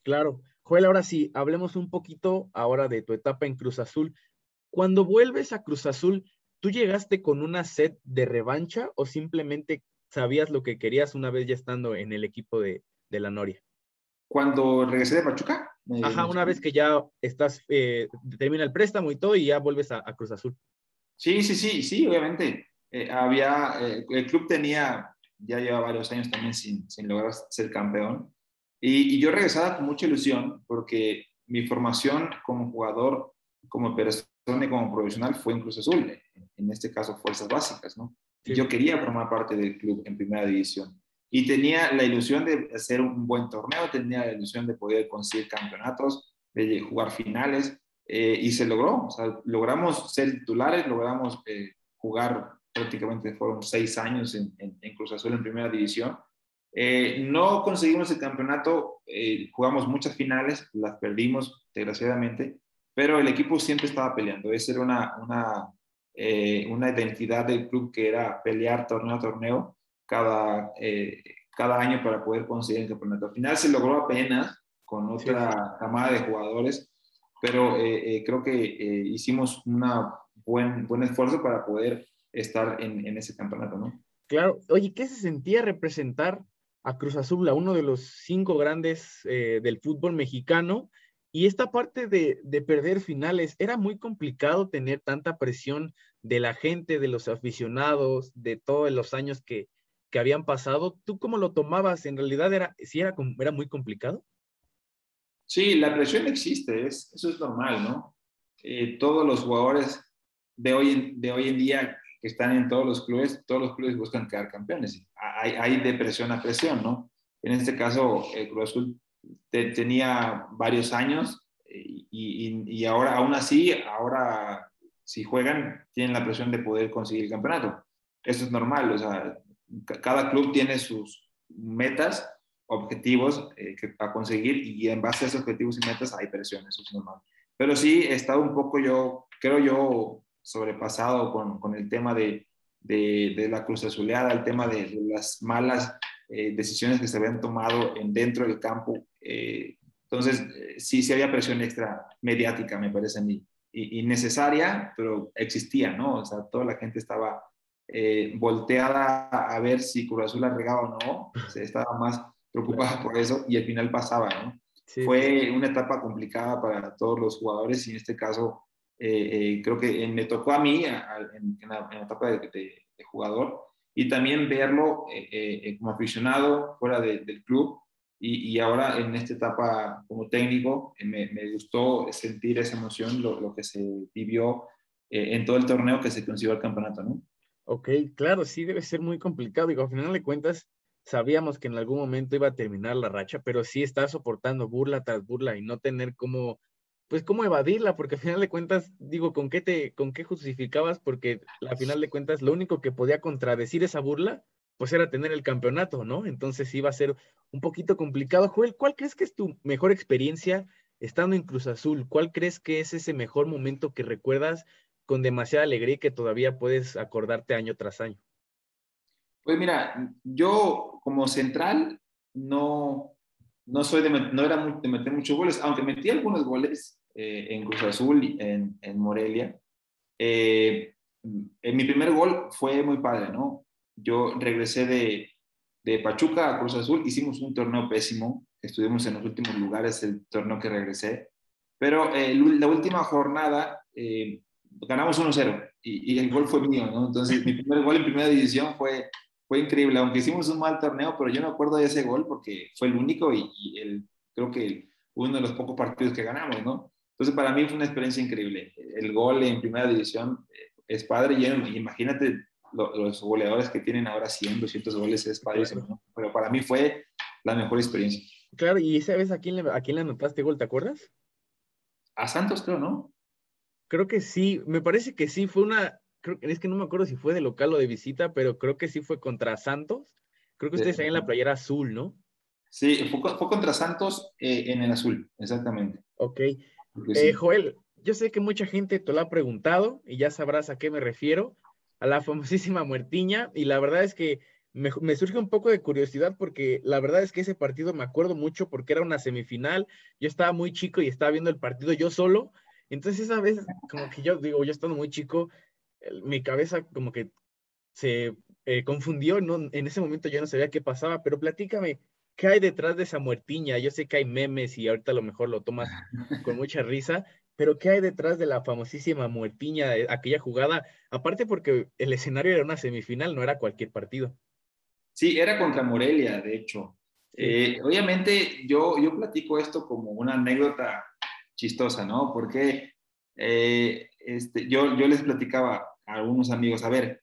Claro. Joel, ahora sí, hablemos un poquito ahora de tu etapa en Cruz Azul. Cuando vuelves a Cruz Azul, ¿tú llegaste con una sed de revancha o simplemente sabías lo que querías una vez ya estando en el equipo de, la Noria? Cuando regresé de Pachuca. Ajá, una vez que ya estás, eh, termina el préstamo y todo y ya vuelves a, Cruz Azul. Sí, sí, sí, sí, obviamente. Eh, había, eh, el club tenía, ya lleva varios años también sin, sin lograr ser campeón. Y, yo regresaba con mucha ilusión porque mi formación como jugador, como persona y como profesional fue en Cruz Azul, en este caso fuerzas básicas, ¿no? Yo quería formar parte del club en primera división. Y tenía la ilusión de hacer un buen torneo, tenía la ilusión de poder conseguir campeonatos, de jugar finales, eh, y se logró. O sea, logramos ser titulares, logramos eh, jugar prácticamente, fueron seis años en, Cruz Azul en primera división. Eh, no conseguimos el campeonato, jugamos muchas finales, las perdimos desgraciadamente, pero el equipo siempre estaba peleando. Esa era una, una eh, una identidad del club que era pelear torneo a torneo cada, eh, cada año para poder conseguir el campeonato. Al final se logró apenas con otra camada de jugadores, pero eh, creo que hicimos un buen, buen esfuerzo para poder estar en, en, ese campeonato, ¿no? Claro, oye, ¿qué se sentía representar a Cruz Azul, a uno de los cinco grandes del fútbol mexicano? Y esta parte de, perder finales, era muy complicado tener tanta presión de la gente, de los aficionados, de todos los años que, habían pasado. ¿Tú cómo lo tomabas? ¿En realidad era, sí era, era muy complicado? Sí, la presión existe, es, eso es normal, ¿no? Eh, todos los jugadores de hoy, de hoy en día que están en todos los clubes, todos los clubes buscan quedar campeones. Hay, hay presión a presión, ¿no? En este caso, el Cruz Azul tenía varios años y, y, ahora, aún así, ahora si juegan, tienen la presión de poder conseguir el campeonato. Eso es normal, o sea, cada club tiene sus metas, objetivos eh, a conseguir y en base a esos objetivos y metas hay presión, eso es normal. Pero sí he estado un poco yo, creo yo, sobrepasado con, con el tema de, de, de, la cruz azuleada, el tema de, de las malas eh, decisiones que se habían tomado en, dentro del campo. Eh, entonces, eh, sí, sí había presión extra mediática, me parece a mí, y, necesaria, pero existía, ¿no? O sea, toda la gente estaba volteada a ver si Cruz Azul la regaba o no, se estaba más preocupada por eso y al final pasaba, ¿no? Fue una etapa complicada para todos los jugadores y en este caso creo que me tocó a mí en, la, etapa de, de jugador y también verlo eh, eh, eh, como aficionado fuera del club y, y, ahora en esta etapa como técnico me, me gustó sentir esa emoción, lo, lo que se vivió en todo el torneo que se consiguió el campeonato, ¿no? Ok, claro, sí debe ser muy complicado. Digo, al final de cuentas, sabíamos que en algún momento iba a terminar la racha, pero sí está soportando burla tras burla y no tener como pues cómo evadirla, porque al final de cuentas, digo, ¿con qué te, con qué justificabas? Porque al final de cuentas, lo único que podía contradecir esa burla, pues era tener el campeonato, ¿no? Entonces iba a ser un poquito complicado. Joel, ¿cuál crees que es tu mejor experiencia estando en Cruz Azul? ¿Cuál crees que es ese mejor momento que recuerdas con demasiada alegría y que todavía puedes acordarte año tras año? Pues mira, yo como central no, no soy de, no era de meter muchos goles, aunque metí algunos goles eh, en Cruz Azul y en, en Morelia. Eh, en mi primer gol fue muy padre, ¿no? Yo regresé de, de Pachuca a Cruz Azul, hicimos un torneo pésimo, estuvimos en los últimos lugares el torneo que regresé, pero eh, la última jornada ganamos 1-0 y, y, el gol fue mío, ¿no? Entonces mi primer gol en primera división fue fue increíble, aunque hicimos un mal torneo, pero yo no acuerdo de ese gol porque fue el único y, el, creo que uno de los pocos partidos que ganamos, ¿no? Entonces para mí fue una experiencia increíble. El gol en primera división eh, es padre y imagínate los goleadores que tienen ahora 100, 200 goles, es padrísimo, ¿no? Pero para mí fue la mejor experiencia. Claro, y esa vez a quién le, a quién le anotaste gol, ¿te acuerdas? A Santos creo, ¿no? Creo que sí, me parece que sí, fue una, es que no me acuerdo si fue de local o de visita, pero creo que sí fue contra Santos. Creo que ustedes ahí en la playera azul, ¿no? Sí, fue, contra Santos eh, en el azul, exactamente. Ok. Eh, Joel, yo sé que mucha gente te lo ha preguntado y ya sabrás a qué me refiero, a la famosísima muertiña, y la verdad es que me, me, surge un poco de curiosidad porque la verdad es que ese partido me acuerdo mucho porque era una semifinal, yo estaba muy chico y estaba viendo el partido yo solo, entonces esa vez como que yo digo, yo estando muy chico, mi cabeza como que se eh, confundió, ¿no? en ese momento yo no sabía qué pasaba, pero platícame, ¿qué hay detrás de esa muertiña? Yo sé que hay memes y ahorita a lo mejor lo tomas con mucha risa, pero ¿qué hay detrás de la famosísima muertiña, aquella jugada? Aparte porque el escenario era una semifinal, no era cualquier partido. Sí, era contra Morelia, de hecho. Eh, obviamente yo, yo platico esto como una anécdota chistosa, ¿no? Porque eh, este, yo, yo les platicaba a algunos amigos, a ver,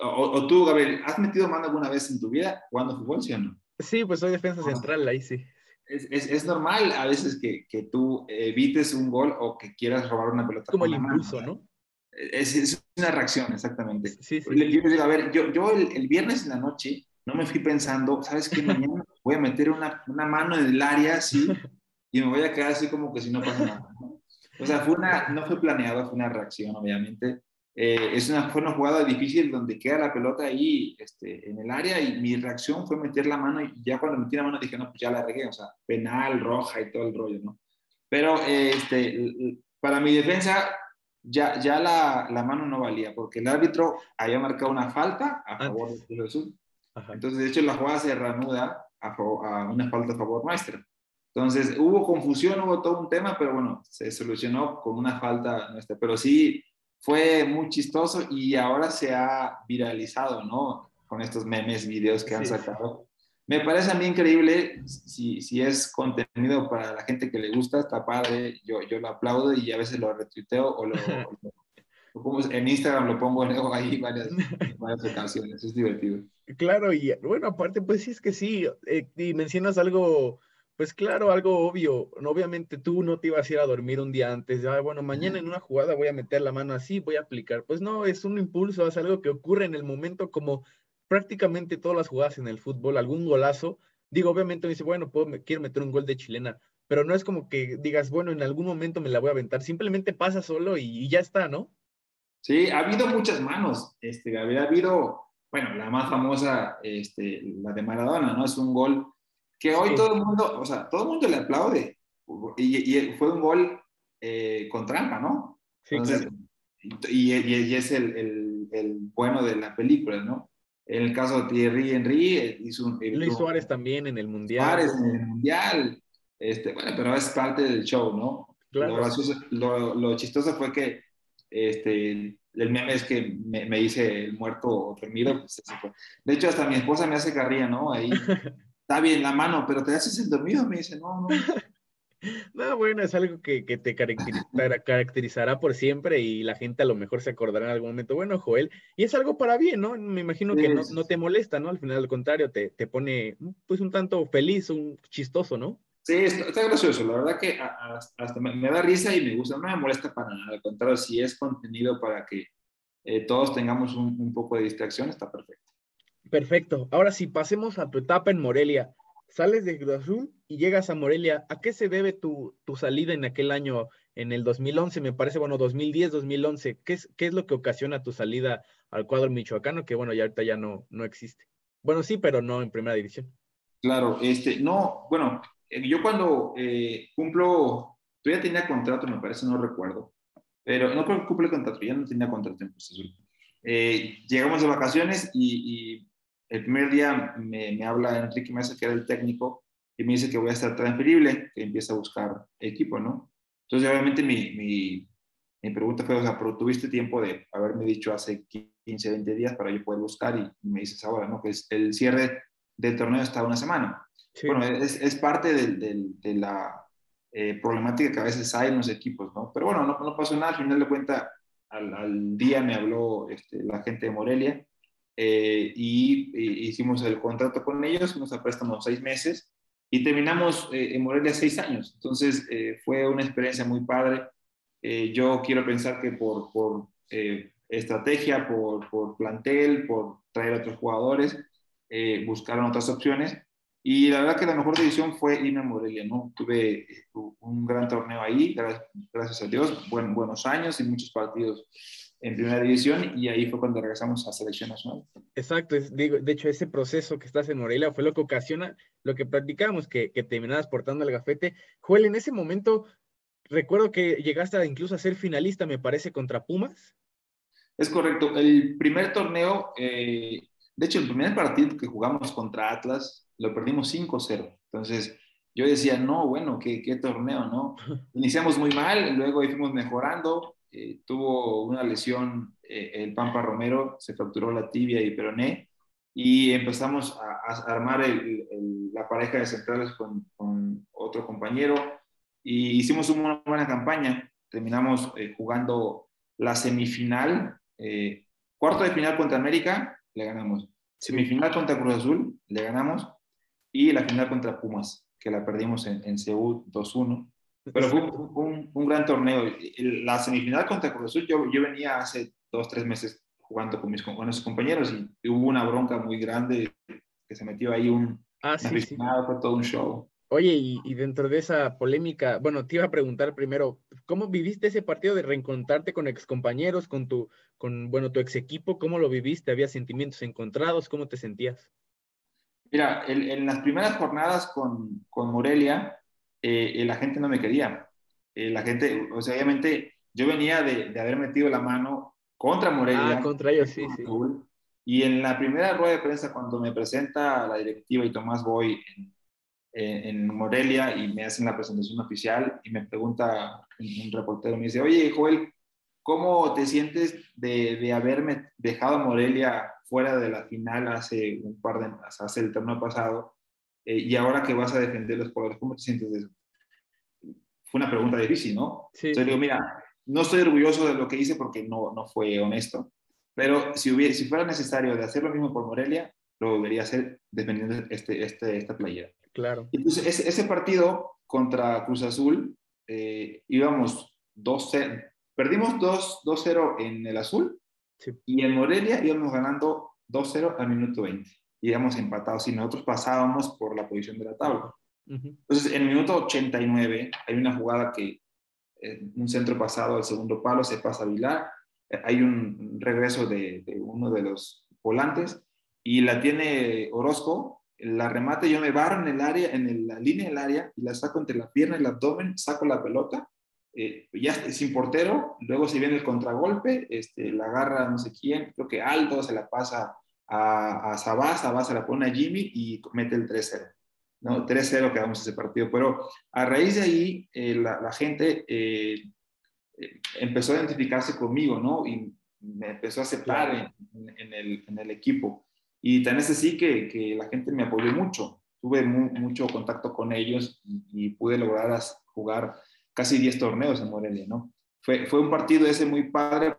o, tú, Gabriel, ¿has metido mano alguna vez en tu vida jugando fútbol, sí o no? Sí, pues soy defensa ah. central, ahí sí. Es, es, es, normal a veces que, que, tú evites un gol o que quieras robar una pelota. Como el impulso, ¿no? Es, es, una reacción, exactamente. Sí, sí. Digo, a ver, yo, yo el, el, viernes en la noche no me fui pensando, ¿sabes qué? Mañana voy a meter una, una mano en el área así y me voy a quedar así como que si no pasa nada. O sea, fue una, no fue planeado, fue una reacción, obviamente. Eh, es una, fue una jugada difícil donde queda la pelota ahí este, en el área y mi reacción fue meter la mano y ya cuando metí la mano dije, no, pues ya la regué, o sea, penal, roja y todo el rollo, ¿no? Pero este, para mi defensa, ya, ya la, la, mano no valía, porque el árbitro había marcado una falta a favor del Cruz Azul. Entonces, de hecho, la jugada se reanuda a, a, una falta a favor nuestra. Entonces, hubo confusión, hubo todo un tema, pero bueno, se solucionó con una falta nuestra. Pero sí, fue muy chistoso y ahora se ha viralizado, ¿no? Con estos memes, videos que han sacado. Me parece a mí increíble, si, si, es contenido para la gente que le gusta, está padre, yo, yo lo aplaudo y a veces lo retuiteo o lo, en Instagram lo pongo ahí varias, varias ocasiones, es divertido. Claro, y bueno, aparte, pues sí, es que sí, eh, y mencionas algo, pues claro, algo obvio, obviamente tú no te ibas a ir a dormir un día antes, ah, bueno, mañana en una jugada voy a meter la mano así, voy a aplicar, pues no, es un impulso, es algo que ocurre en el momento como prácticamente todas las jugadas en el fútbol, algún golazo, digo, obviamente me dice, bueno, puedo, quiero meter un gol de chilena, pero no es como que digas, bueno, en algún momento me la voy a aventar, simplemente pasa solo y, ya está, ¿no? Sí, ha habido muchas manos, este, ha habido, bueno, la más famosa, este, la de Maradona, ¿no? Es un gol que hoy todo el mundo, o sea, todo el mundo le aplaude, y, fue un gol eh, con trampa, ¿no? Sí, Entonces, y, y, es el, el, el bueno de la película, ¿no? En el caso de Thierry Henry, eh, hizo un... Luis Suárez también en el Mundial. Suárez en el Mundial. Este, bueno, pero es parte del show, ¿no? Claro. Lo, lo, chistoso fue que este, el meme es que me, me hice el muerto o dormido. Pues, de hecho, hasta mi esposa me hace carrilla, ¿no? Ahí está bien la mano, pero te haces el dormido. Me dice, no, no. No, bueno, es algo que, que te caracterizará por siempre y la gente a lo mejor se acordará en algún momento. Bueno, Joel, y es algo para bien, ¿no? Me imagino que no, no, te molesta, ¿no? Al final, al contrario, te, te, pone pues un tanto feliz, un chistoso, ¿no? Sí, está, gracioso. La verdad que hasta me, da risa y me gusta. No me molesta para nada. Al contrario, si es contenido para que eh, todos tengamos un, un poco de distracción, está perfecto. Perfecto. Ahora sí, pasemos a tu etapa en Morelia sales de Cruz y llegas a Morelia. ¿A qué se debe tu, tu, salida en aquel año, en el 2011, me parece, bueno, 2010, 2011? ¿Qué es, qué es lo que ocasiona tu salida al cuadro michoacano? Que bueno, ya ahorita ya no, no existe. Bueno, sí, pero no en primera división. Claro, este, no, bueno, eh, yo cuando eh, cumplo, todavía tenía contrato, me parece, no recuerdo, pero no creo que cumple contrato, ya no tenía contrato en Cruz. Eh, llegamos de vacaciones y el primer día me, me, habla Enrique Mesa, que era el técnico, y me dice que voy a estar transferible, que empieza a buscar equipo, ¿no? Entonces, obviamente, mi, mi, mi pregunta fue, o sea, pero tuviste tiempo de haberme dicho hace 15, 20 días para yo poder buscar y me dices ahora, ¿no? Que es el cierre del torneo está una semana. Bueno, es, es parte de, de, la eh, problemática que a veces hay en los equipos, ¿no? Pero bueno, no, no pasó nada, al final de cuentas, al, al día me habló este, la gente de Morelia eh, y, hicimos el contrato con ellos, nos préstamos seis meses y terminamos eh, en Morelia seis años. Entonces eh, fue una experiencia muy padre. yo quiero pensar que por, por estrategia, por, por, plantel, por traer a otros jugadores, buscaron otras opciones. Y la verdad que la mejor decisión fue irme a Morelia, ¿no? Tuve un gran torneo ahí, gracias, a Dios, buen, buenos años y muchos partidos en primera división y ahí fue cuando regresamos a selección nacional. Exacto, digo, de hecho ese proceso que estás en Morelia fue lo que ocasiona lo que practicamos, que, que terminabas portando el gafete. Joel, en ese momento recuerdo que llegaste a incluso a ser finalista, me parece, contra Pumas. Es correcto, el primer torneo, eh, de hecho el primer partido que jugamos contra Atlas lo perdimos 5-0, entonces yo decía, no, bueno, qué, qué torneo, ¿no? Iniciamos muy mal, luego fuimos mejorando, eh, tuvo una lesión eh, el Pampa Romero, se fracturó la tibia y peroné, y empezamos a, armar la pareja de centrales con, otro compañero, y hicimos una buena campaña. Terminamos eh, jugando la semifinal, cuarto de final contra América, le ganamos. Semifinal contra Cruz Azul, le ganamos. Y la final contra Pumas, que la perdimos en, en Seúl 2-1. Pero fue un, un, gran torneo. La semifinal contra Cruz Azul, yo, yo venía hace dos, tres meses jugando con mis con compañeros y hubo una bronca muy grande que se metió ahí un ah, sí, sí. fue todo un show. Oye, y, y, dentro de esa polémica, bueno, te iba a preguntar primero, ¿cómo viviste ese partido de reencontrarte con excompañeros, con tu, con, bueno, tu ex equipo? ¿Cómo lo viviste? ¿Había sentimientos encontrados? ¿Cómo te sentías? Mira, en, en las primeras jornadas con, con Morelia, eh, la gente no me quería. eh, la gente, o sea, obviamente yo venía de, de, haber metido la mano contra Morelia. Ah, contra ellos, sí, sí. Y en la primera rueda de prensa, cuando me presenta la directiva y Tomás Boy en, en, Morelia y me hacen la presentación oficial y me pregunta un, reportero, me dice, oye, Joel, ¿cómo te sientes de, de, haberme dejado Morelia fuera de la final hace un par de hace el torneo pasado eh, y ahora que vas a defender los colores, ¿cómo te sientes de eso? Fue una pregunta difícil, ¿no? Sí. Entonces digo, mira, no estoy orgulloso de lo que hice porque no, no fue honesto, pero si, hubiera, si fuera necesario de hacer lo mismo por Morelia, lo debería hacer dependiendo de este, este, esta playera. Claro. Entonces, ese, ese partido contra Cruz Azul, eh, íbamos 2-0, perdimos 2-0 en el azul sí. y en Morelia íbamos ganando 2-0 al minuto 20. Íbamos empatados y nosotros pasábamos por la posición de la tabla. Uh -huh. Entonces, en el minuto 89 hay una jugada que, eh, un centro pasado al segundo palo, se pasa a Vilar, hay un regreso de, de, uno de los volantes y la tiene Orozco, la remate, yo me barro en el área, en el, la línea del área y la saco entre la pierna y el abdomen, saco la pelota, eh, ya sin portero, luego se viene el contragolpe, este, la agarra no sé quién, creo que Aldo se la pasa a, a Sabá, Sabá se la pone a Jimmy y mete el 3-0. ¿no? 3-0 quedamos ese partido, pero a raíz de ahí eh, la, la, gente eh, empezó a identificarse conmigo, ¿no? Y me empezó a aceptar en, en, el, en el, equipo. Y tan es así que, que, la gente me apoyó mucho. Tuve mu mucho contacto con ellos y, y, pude lograr jugar casi 10 torneos en Morelia, ¿no? Fue, fue un partido ese muy padre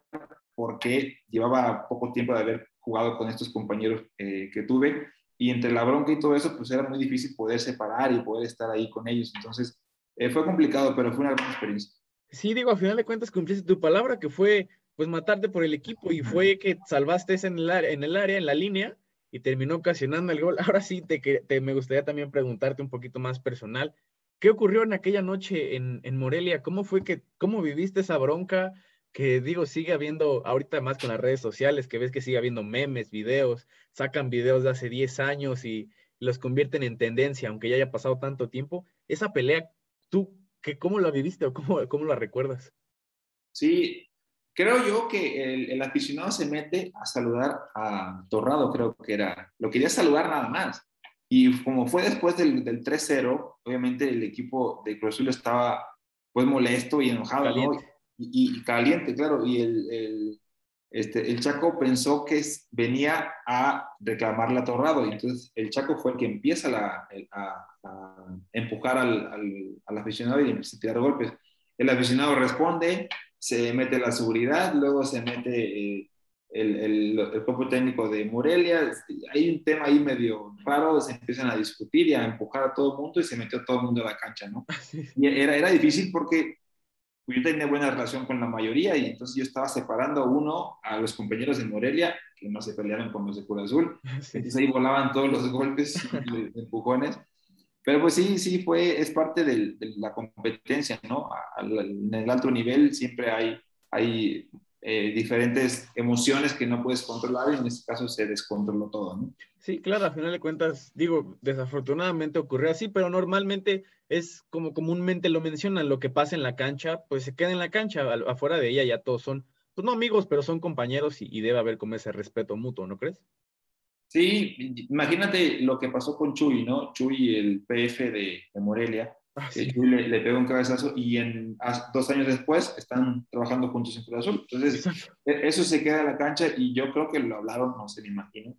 porque llevaba poco tiempo de haber jugado con estos compañeros eh, que tuve y entre la bronca y todo eso, pues era muy difícil poder separar y poder estar ahí con ellos. Entonces, eh, fue complicado, pero fue una gran experiencia. Sí, digo, a final de cuentas cumpliste tu palabra, que fue pues matarte por el equipo y fue que salvaste ese en el, área, en el área, en la línea y terminó ocasionando el gol. Ahora sí, te, te, me gustaría también preguntarte un poquito más personal. ¿Qué ocurrió en aquella noche en, en Morelia? ¿Cómo fue que, cómo viviste esa bronca? que digo, sigue habiendo, ahorita más con las redes sociales, que ves que sigue habiendo memes, videos, sacan videos de hace 10 años y los convierten en tendencia, aunque ya haya pasado tanto tiempo. Esa pelea, ¿tú que, cómo la viviste o cómo, cómo la recuerdas? Sí, creo yo que el, el, aficionado se mete a saludar a Torrado, creo que era, lo quería saludar nada más. Y como fue después del, del 3-0, obviamente el equipo de Cruz Azul estaba pues molesto y enojado, Caliente. ¿no? y, y, caliente, claro, y el, el, este, el Chaco pensó que venía a reclamarle a Torrado, y entonces el Chaco fue el que empieza la, a, a, empujar al, al, al, aficionado y empieza a tirar golpes. El aficionado responde, se mete la seguridad, luego se mete eh, el, el, el, cuerpo técnico de Morelia, hay un tema ahí medio raro, se empiezan a discutir y a empujar a todo el mundo y se metió todo el mundo a la cancha, ¿no? Y era, era difícil porque yo tenía buena relación con la mayoría y entonces yo estaba separando uno a los compañeros de Morelia, que no se pelearon con los de Cruz Azul. Entonces ahí volaban todos los golpes y empujones. Pero pues sí, sí, fue, es parte del, de la competencia, ¿no? en el alto nivel siempre hay, hay eh, diferentes emociones que no puedes controlar y en este caso se descontroló todo, ¿no? Sí, claro, al final de cuentas, digo, desafortunadamente ocurrió así, pero normalmente es como comúnmente lo mencionan, lo que pasa en la cancha, pues se queda en la cancha, afuera de ella ya todos son, pues no amigos, pero son compañeros y, y debe haber como ese respeto mutuo, ¿no crees? Sí, imagínate lo que pasó con Chuy, ¿no? Chuy, el PF de, de Morelia, Ah, sí. Le, le, pegó un cabezazo y en, dos años después están trabajando juntos en Cruz Azul. Entonces, Exacto. eso se queda en la cancha y yo creo que lo hablaron, no se me imagino.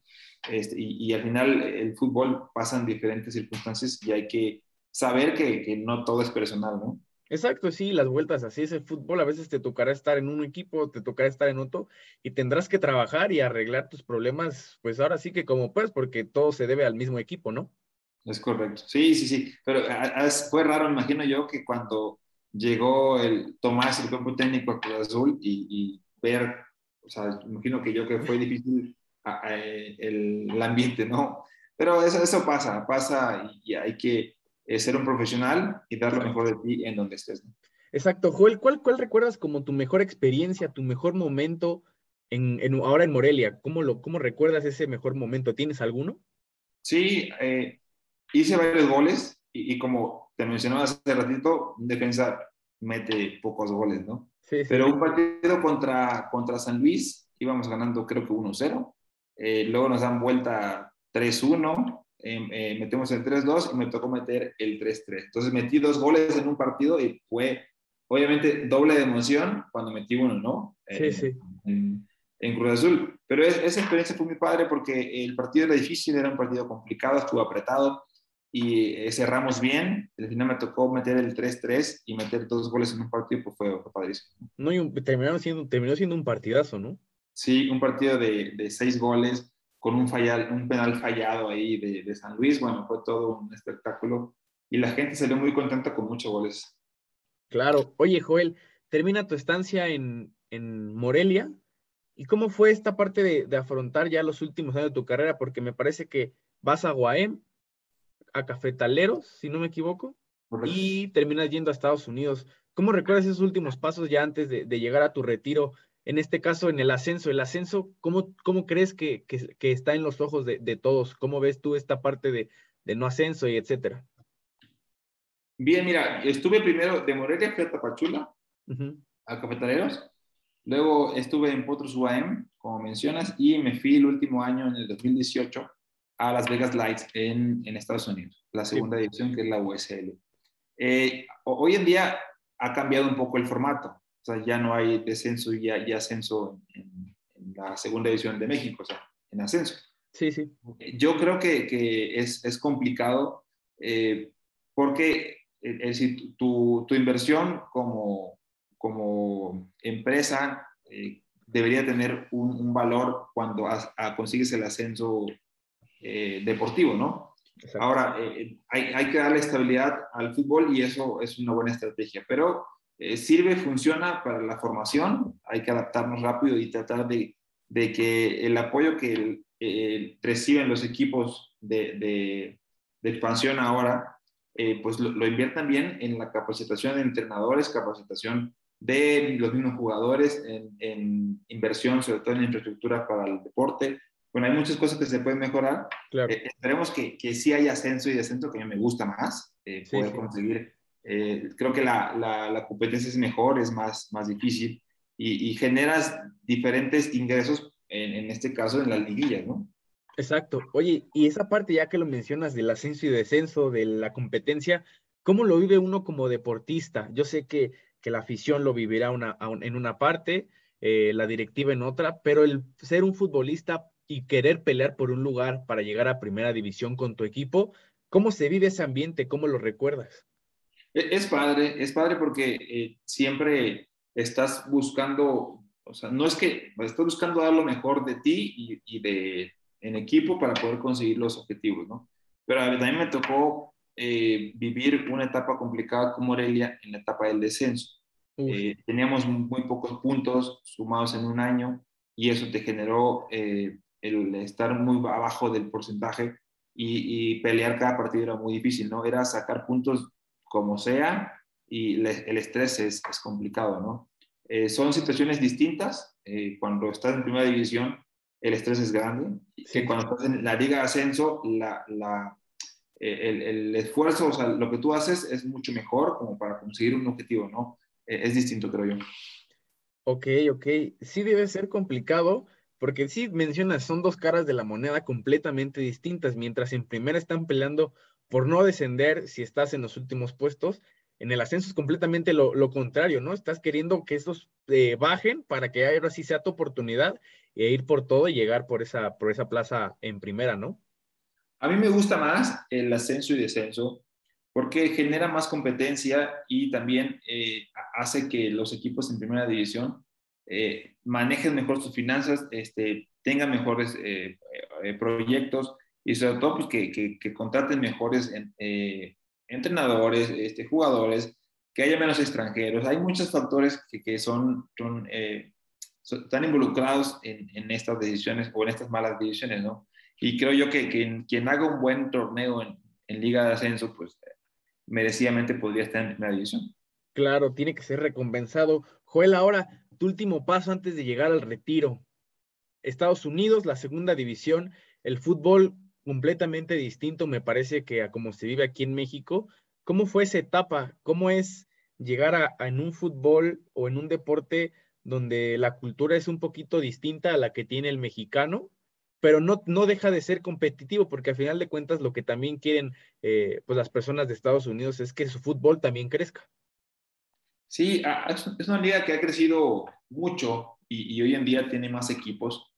Este, y, y, al final el fútbol pasa en diferentes circunstancias y hay que saber que, que, no todo es personal, ¿no? Exacto, sí, las vueltas, así es el fútbol, a veces te tocará estar en un equipo, te tocará estar en otro, y tendrás que trabajar y arreglar tus problemas, pues ahora sí que como puedes, porque todo se debe al mismo equipo, ¿no? Es correcto, sí, sí, sí, pero fue raro, imagino yo, que cuando llegó el Tomás, el cuerpo técnico a Cruz Azul, y, y ver, o sea, imagino que yo que fue difícil a, a, el, el ambiente, ¿no? Pero eso, eso pasa, pasa y hay que eh, ser un profesional y dar lo mejor de ti en donde estés. ¿no? Exacto. Joel, ¿cuál, ¿cuál recuerdas como tu mejor experiencia, tu mejor momento en, en, ahora en Morelia? ¿Cómo, lo, ¿Cómo recuerdas ese mejor momento? ¿Tienes alguno? Sí, eh, hice varios goles y, y, como te mencionaba hace ratito, defensa mete pocos goles, ¿no? Sí, Pero un partido contra, contra San Luis, íbamos ganando creo que 1-0, eh, luego nos dan vuelta 3-1, em, eh, metemos el 3-2 y me tocó meter el 3-3. Entonces metí dos goles en un partido y fue obviamente doble de emoción cuando metí uno, ¿no? Sí, sí. En, Cruz Azul. Pero esa experiencia fue muy padre porque el partido era difícil, era un partido complicado, estuvo apretado y eh, cerramos bien. Al final me tocó meter el 3-3 y meter dos goles en un partido, pues fue, padrísimo. No, y terminaron siendo, terminó siendo un partidazo, ¿no? Sí, un partido de, de seis goles con un, fallal, un penal fallado ahí de, de, San Luis. Bueno, fue todo un espectáculo y la gente salió muy contenta con muchos goles. Claro. Oye, Joel, termina tu estancia en, en Morelia. ¿Y cómo fue esta parte de, de, afrontar ya los últimos años de tu carrera? Porque me parece que vas a Guaem, a Cafetaleros, si no me equivoco, y terminas yendo a Estados Unidos. ¿Cómo recuerdas esos últimos pasos ya antes de, llegar a tu retiro? En este caso, en el ascenso. El ascenso, ¿cómo, cómo crees que, que, está en los ojos de, de, todos? ¿Cómo ves tú esta parte de, no ascenso y etcétera? Bien, mira, estuve primero de Morelia, fui a Tapachula, a Cafetaleros. Luego estuve en Potros UAM, como mencionas, y me fui el último año, en el 2018, a Las Vegas Lights en, en Estados Unidos, la segunda división que es la USL. Eh, hoy en día ha cambiado un poco el formato, o sea, ya no hay descenso y, ya, ascenso en, la segunda división de México, o sea, en ascenso. Sí, sí. Yo creo que, que es, es, complicado eh, porque es decir, tu, tu, inversión como, como empresa eh, debería tener un, un valor cuando consigues el ascenso eh, deportivo, ¿no? Ahora, eh, hay, hay, que darle estabilidad al fútbol y eso es una buena estrategia, pero eh, sirve, funciona para la formación, hay que adaptarnos rápido y tratar de, de que el apoyo que reciben los equipos de, de, de expansión ahora, pues lo, lo, inviertan bien en la capacitación de entrenadores, capacitación de los mismos jugadores, en, en inversión, sobre todo en infraestructura para el deporte, bueno, hay muchas cosas que se pueden mejorar. Eh, esperemos que, que sí haya ascenso y descenso, que a mí me gusta más, eh, poder conseguir. Eh, creo que la, la, competencia es mejor, es más, más difícil y, generas diferentes ingresos, en, en, este caso en las liguillas, ¿no? Exacto. Oye, y esa parte ya que lo mencionas del ascenso y descenso, de la competencia, ¿cómo lo vive uno como deportista? Yo sé que, que la afición lo vivirá una, en una parte, la directiva en otra, pero el ser un futbolista y querer pelear por un lugar para llegar a primera división con tu equipo. ¿Cómo se vive ese ambiente? ¿Cómo lo recuerdas? E, es padre, es padre porque eh, siempre estás buscando, o sea, no es que estás buscando dar lo mejor de ti y, y de en equipo para poder conseguir los objetivos, ¿no? Pero a mí también me tocó eh, vivir una etapa complicada con Morelia en la etapa del descenso. Eh, teníamos muy pocos puntos sumados en un año y eso te generó el estar muy abajo del porcentaje y, pelear cada partido era muy difícil, ¿no? Era sacar puntos como sea y el estrés es, es, complicado, ¿no? Eh, son situaciones distintas. Eh, cuando estás en primera división, el estrés es grande. Que cuando estás en la liga de ascenso, la, la, eh, el, el, esfuerzo, o sea, lo que tú haces es mucho mejor como para conseguir un objetivo, ¿no? es distinto, creo yo. Ok, ok. Sí debe ser complicado porque sí mencionas, son dos caras de la moneda completamente distintas, mientras en primera están peleando por no descender si estás en los últimos puestos, en el ascenso es completamente lo, contrario, ¿no? Estás queriendo que estos eh, bajen para que ahora sí sea tu oportunidad e ir por todo y llegar por esa, por esa plaza en primera, ¿no? A mí me gusta más el ascenso y descenso porque genera más competencia y también eh, hace que los equipos en primera división eh, manejen mejor sus finanzas, este, tengan mejores eh, eh, proyectos y sobre todo pues, que, que, contraten mejores entrenadores, este, jugadores, que haya menos extranjeros. Hay muchos factores que, que son, son, están involucrados en, en, estas decisiones o en estas malas decisiones, ¿no? Y creo yo que, quien haga un buen torneo en, en Liga de Ascenso, pues merecidamente podría estar en primera división. Claro, tiene que ser recompensado. Joel, ahora, tu último paso antes de llegar al retiro. Estados Unidos, la segunda división, el fútbol completamente distinto, me parece que a como se vive aquí en México. ¿Cómo fue esa etapa? ¿Cómo es llegar a, en un fútbol o en un deporte donde la cultura es un poquito distinta a la que tiene el mexicano, pero no, no deja de ser competitivo, porque al final de cuentas lo que también quieren eh, pues las personas de Estados Unidos es que su fútbol también crezca. Sí, es una liga que ha crecido mucho y, hoy en día tiene más equipos.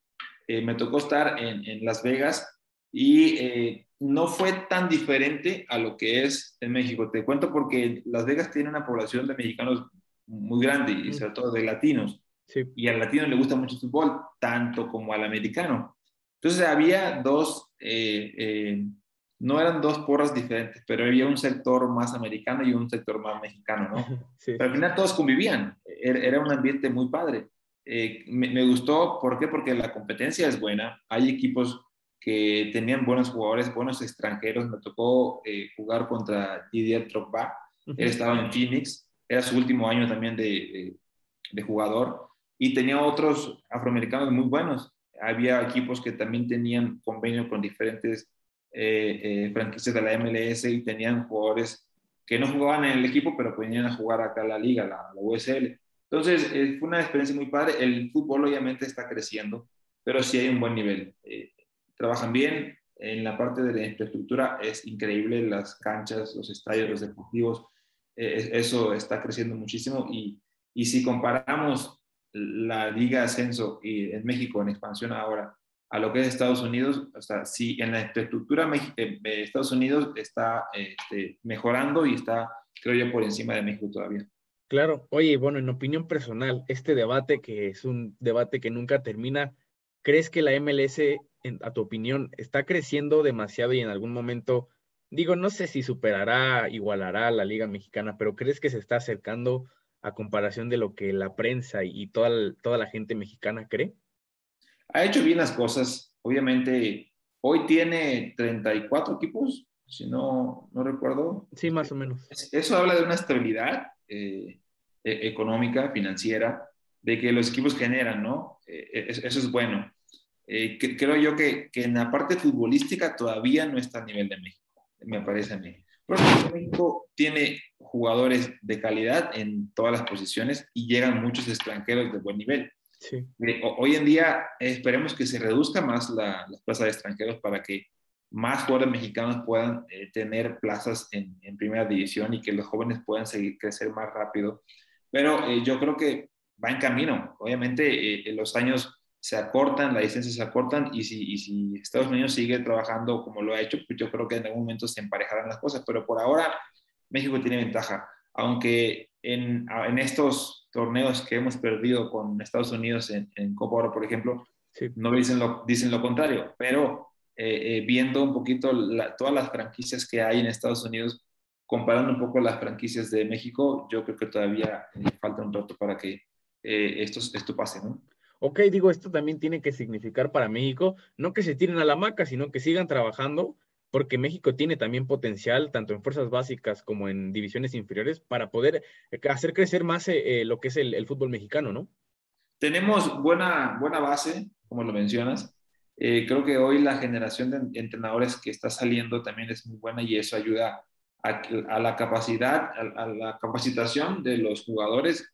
Eh, me tocó estar en, en Las Vegas y eh, no fue tan diferente a lo que es en México. Te cuento porque Las Vegas tiene una población de mexicanos muy grande y sobre todo de latinos. Y al latino le gusta mucho el fútbol, tanto como al americano. Entonces había dos, eh, eh, no eran dos porras diferentes, pero había un sector más americano y un sector más mexicano, ¿no? Pero al final todos convivían, era, un ambiente muy padre. me, me, gustó, ¿por qué? Porque la competencia es buena, hay equipos que tenían buenos jugadores, buenos extranjeros. Me tocó eh, jugar contra Didier Drogba. Él estaba en Phoenix. Era su último año también de, de, jugador. Y tenía otros afroamericanos muy buenos. Había equipos que también tenían convenio con diferentes eh, eh, franquicias de la MLS y tenían jugadores que no jugaban en el equipo, pero venían a jugar acá la liga, la, la USL. Entonces, fue una experiencia muy padre. El fútbol obviamente está creciendo, pero sí hay un buen nivel trabajan bien. En la parte de la infraestructura es increíble, las canchas, los estadios, los deportivos, eh, eso está creciendo muchísimo. Y, y si comparamos la Liga Ascenso y en México en expansión ahora a lo que es Estados Unidos, o sea, si en la infraestructura eh, Estados Unidos está este, mejorando y está, creo yo, por encima de México todavía. Claro, oye, bueno, en opinión personal, este debate que es un debate que nunca termina, ¿crees que la MLS a tu opinión, está creciendo demasiado y en algún momento, digo, no sé si superará, igualará a la Liga Mexicana, pero ¿crees que se está acercando a comparación de lo que la prensa y toda, toda la gente mexicana cree? Ha hecho bien las cosas. Obviamente, hoy tiene 34 equipos, si no, no recuerdo. Sí, más o menos. Eso habla de una estabilidad eh, e-, económica, financiera, de que los equipos generan, ¿no? Eh, eso es bueno. Eh, creo yo que, que, en la parte futbolística todavía no está a nivel de México, me parece a mí. Pero México tiene jugadores de calidad en todas las posiciones y llegan muchos extranjeros de buen nivel. Sí. Eh, hoy en día esperemos que se reduzca más la, las plazas de extranjeros para que más jugadores mexicanos puedan eh, tener plazas en, en, primera división y que los jóvenes puedan seguir crecer más rápido. Pero yo creo que va en camino. Obviamente en los años se acortan, las distancias se acortan y si, y si Estados Unidos sigue trabajando como lo ha hecho, pues yo creo que en algún momento se emparejarán las cosas, pero por ahora México tiene ventaja, aunque en, en estos torneos que hemos perdido con Estados Unidos en, en Copa Oro, por ejemplo, no dicen lo, dicen lo contrario, pero eh, eh, viendo un poquito todas las franquicias que hay en Estados Unidos, comparando un poco las franquicias de México, yo creo que todavía falta un rato para que eh, esto, esto pase, ¿no? ok, digo, esto también tiene que significar para México, no que se tiren a la maca, sino que sigan trabajando, porque México tiene también potencial, tanto en fuerzas básicas como en divisiones inferiores, para poder eh, hacer crecer más eh, eh, lo que es el, fútbol mexicano, ¿no? Tenemos buena, buena base, como lo mencionas. creo que hoy la generación de entrenadores que está saliendo también es muy buena y eso ayuda a, la capacidad, a, la capacitación de los jugadores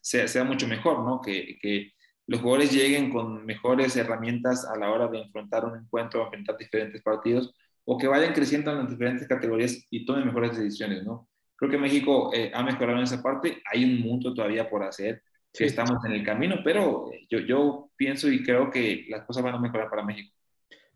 sea, sea mucho mejor, ¿no? Que, que los jugadores lleguen con mejores herramientas a la hora de enfrentar un encuentro, enfrentar diferentes partidos, o que vayan creciendo en las diferentes categorías y tomen mejores decisiones, ¿no? Creo que México eh, ha mejorado en esa parte, hay un mundo todavía por hacer, que estamos en el camino, pero yo, yo pienso y creo que las cosas van a mejorar para México.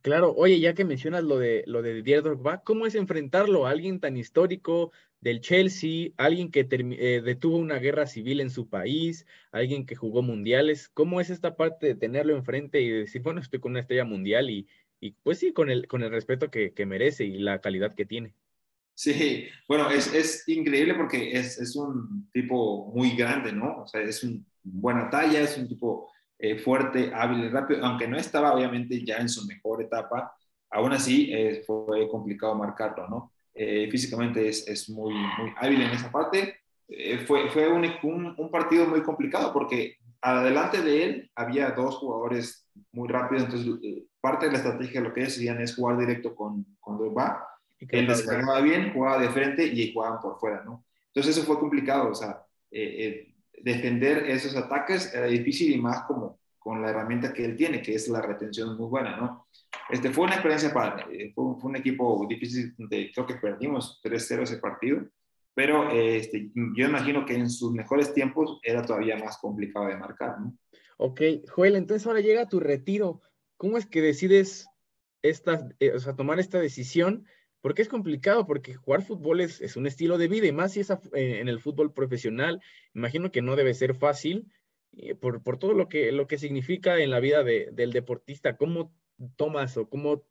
Claro, oye, ya que mencionas lo de lo de Didier Drogba, ¿cómo es enfrentarlo a alguien tan histórico del Chelsea, alguien que eh, detuvo una guerra civil en su país, alguien que jugó mundiales? ¿Cómo es esta parte de tenerlo enfrente y decir, bueno, estoy con una estrella mundial y, y pues sí, con el, con el respeto que, que, merece y la calidad que tiene? Sí, bueno, es, es increíble porque es, es, un tipo muy grande, ¿no? O sea, es una buena talla, es un tipo eh, fuerte, hábil y rápido, aunque no estaba obviamente ya en su mejor etapa, aún así eh, fue complicado marcarlo, ¿no? Eh, físicamente es, es, muy, muy hábil en esa parte. fue fue un, un, partido muy complicado porque adelante de él había dos jugadores muy rápidos, entonces parte de la estrategia lo que decían es jugar directo con, con Drogba. Él descargaba bien, jugaba de frente y jugaban por fuera, ¿no? Entonces eso fue complicado, o sea, eh, defender esos ataques era difícil y más como con la herramienta que él tiene, que es la retención muy buena, ¿no? Este, fue una experiencia para, fue, un equipo difícil, de, creo que perdimos 3-0 ese partido, pero este, yo imagino que en sus mejores tiempos era todavía más complicado de marcar, ¿no? Ok, Joel, entonces ahora llega tu retiro. ¿Cómo es que decides esta, eh, o sea, tomar esta decisión? Porque es complicado, porque jugar fútbol es, un estilo de vida y más si es eh, en el fútbol profesional, imagino que no debe ser fácil eh, por, por, todo lo que, lo que significa en la vida de, del deportista. ¿Cómo tomas o cómo,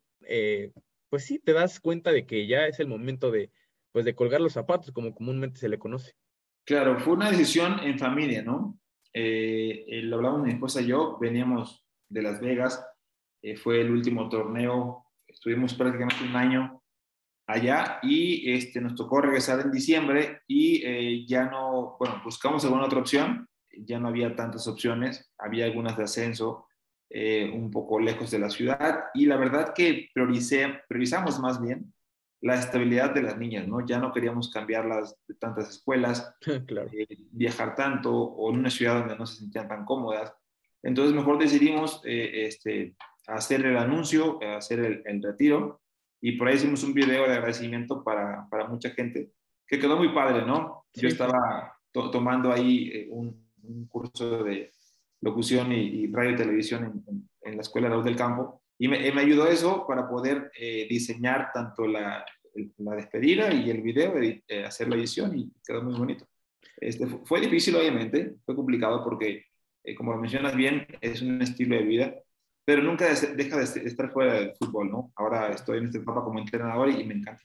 pues sí, te das cuenta de que ya es el momento de, pues de colgar los zapatos, como comúnmente se le conoce. Claro, fue una decisión en familia, ¿no? Eh, eh, lo hablamos mi esposa y yo, veníamos de Las Vegas, eh, fue el último torneo, estuvimos prácticamente un año allá y este, nos tocó regresar en diciembre y ya no, bueno, buscamos alguna otra opción, ya no había tantas opciones, había algunas de ascenso, un poco lejos de la ciudad y la verdad que prioricé, priorizamos más bien la estabilidad de las niñas, ¿no? Ya no queríamos cambiarlas de tantas escuelas, eh, viajar tanto o en una ciudad donde no se sentían tan cómodas. Entonces mejor decidimos eh, este, hacer el anuncio, hacer el, retiro y por ahí hicimos un video de agradecimiento para, para mucha gente que quedó muy padre, ¿no? Yo estaba tomando ahí eh, un, curso de locución y, radio y televisión en, en, la Escuela de del Campo y me, me, ayudó eso para poder diseñar tanto la, la despedida y el video, de, eh, hacer la edición y quedó muy bonito. Este, fue difícil, obviamente, fue complicado porque, eh, como lo mencionas bien, es un estilo de vida, pero nunca deja de estar fuera del fútbol, ¿no? Ahora estoy en este etapa como entrenador y, me encanta.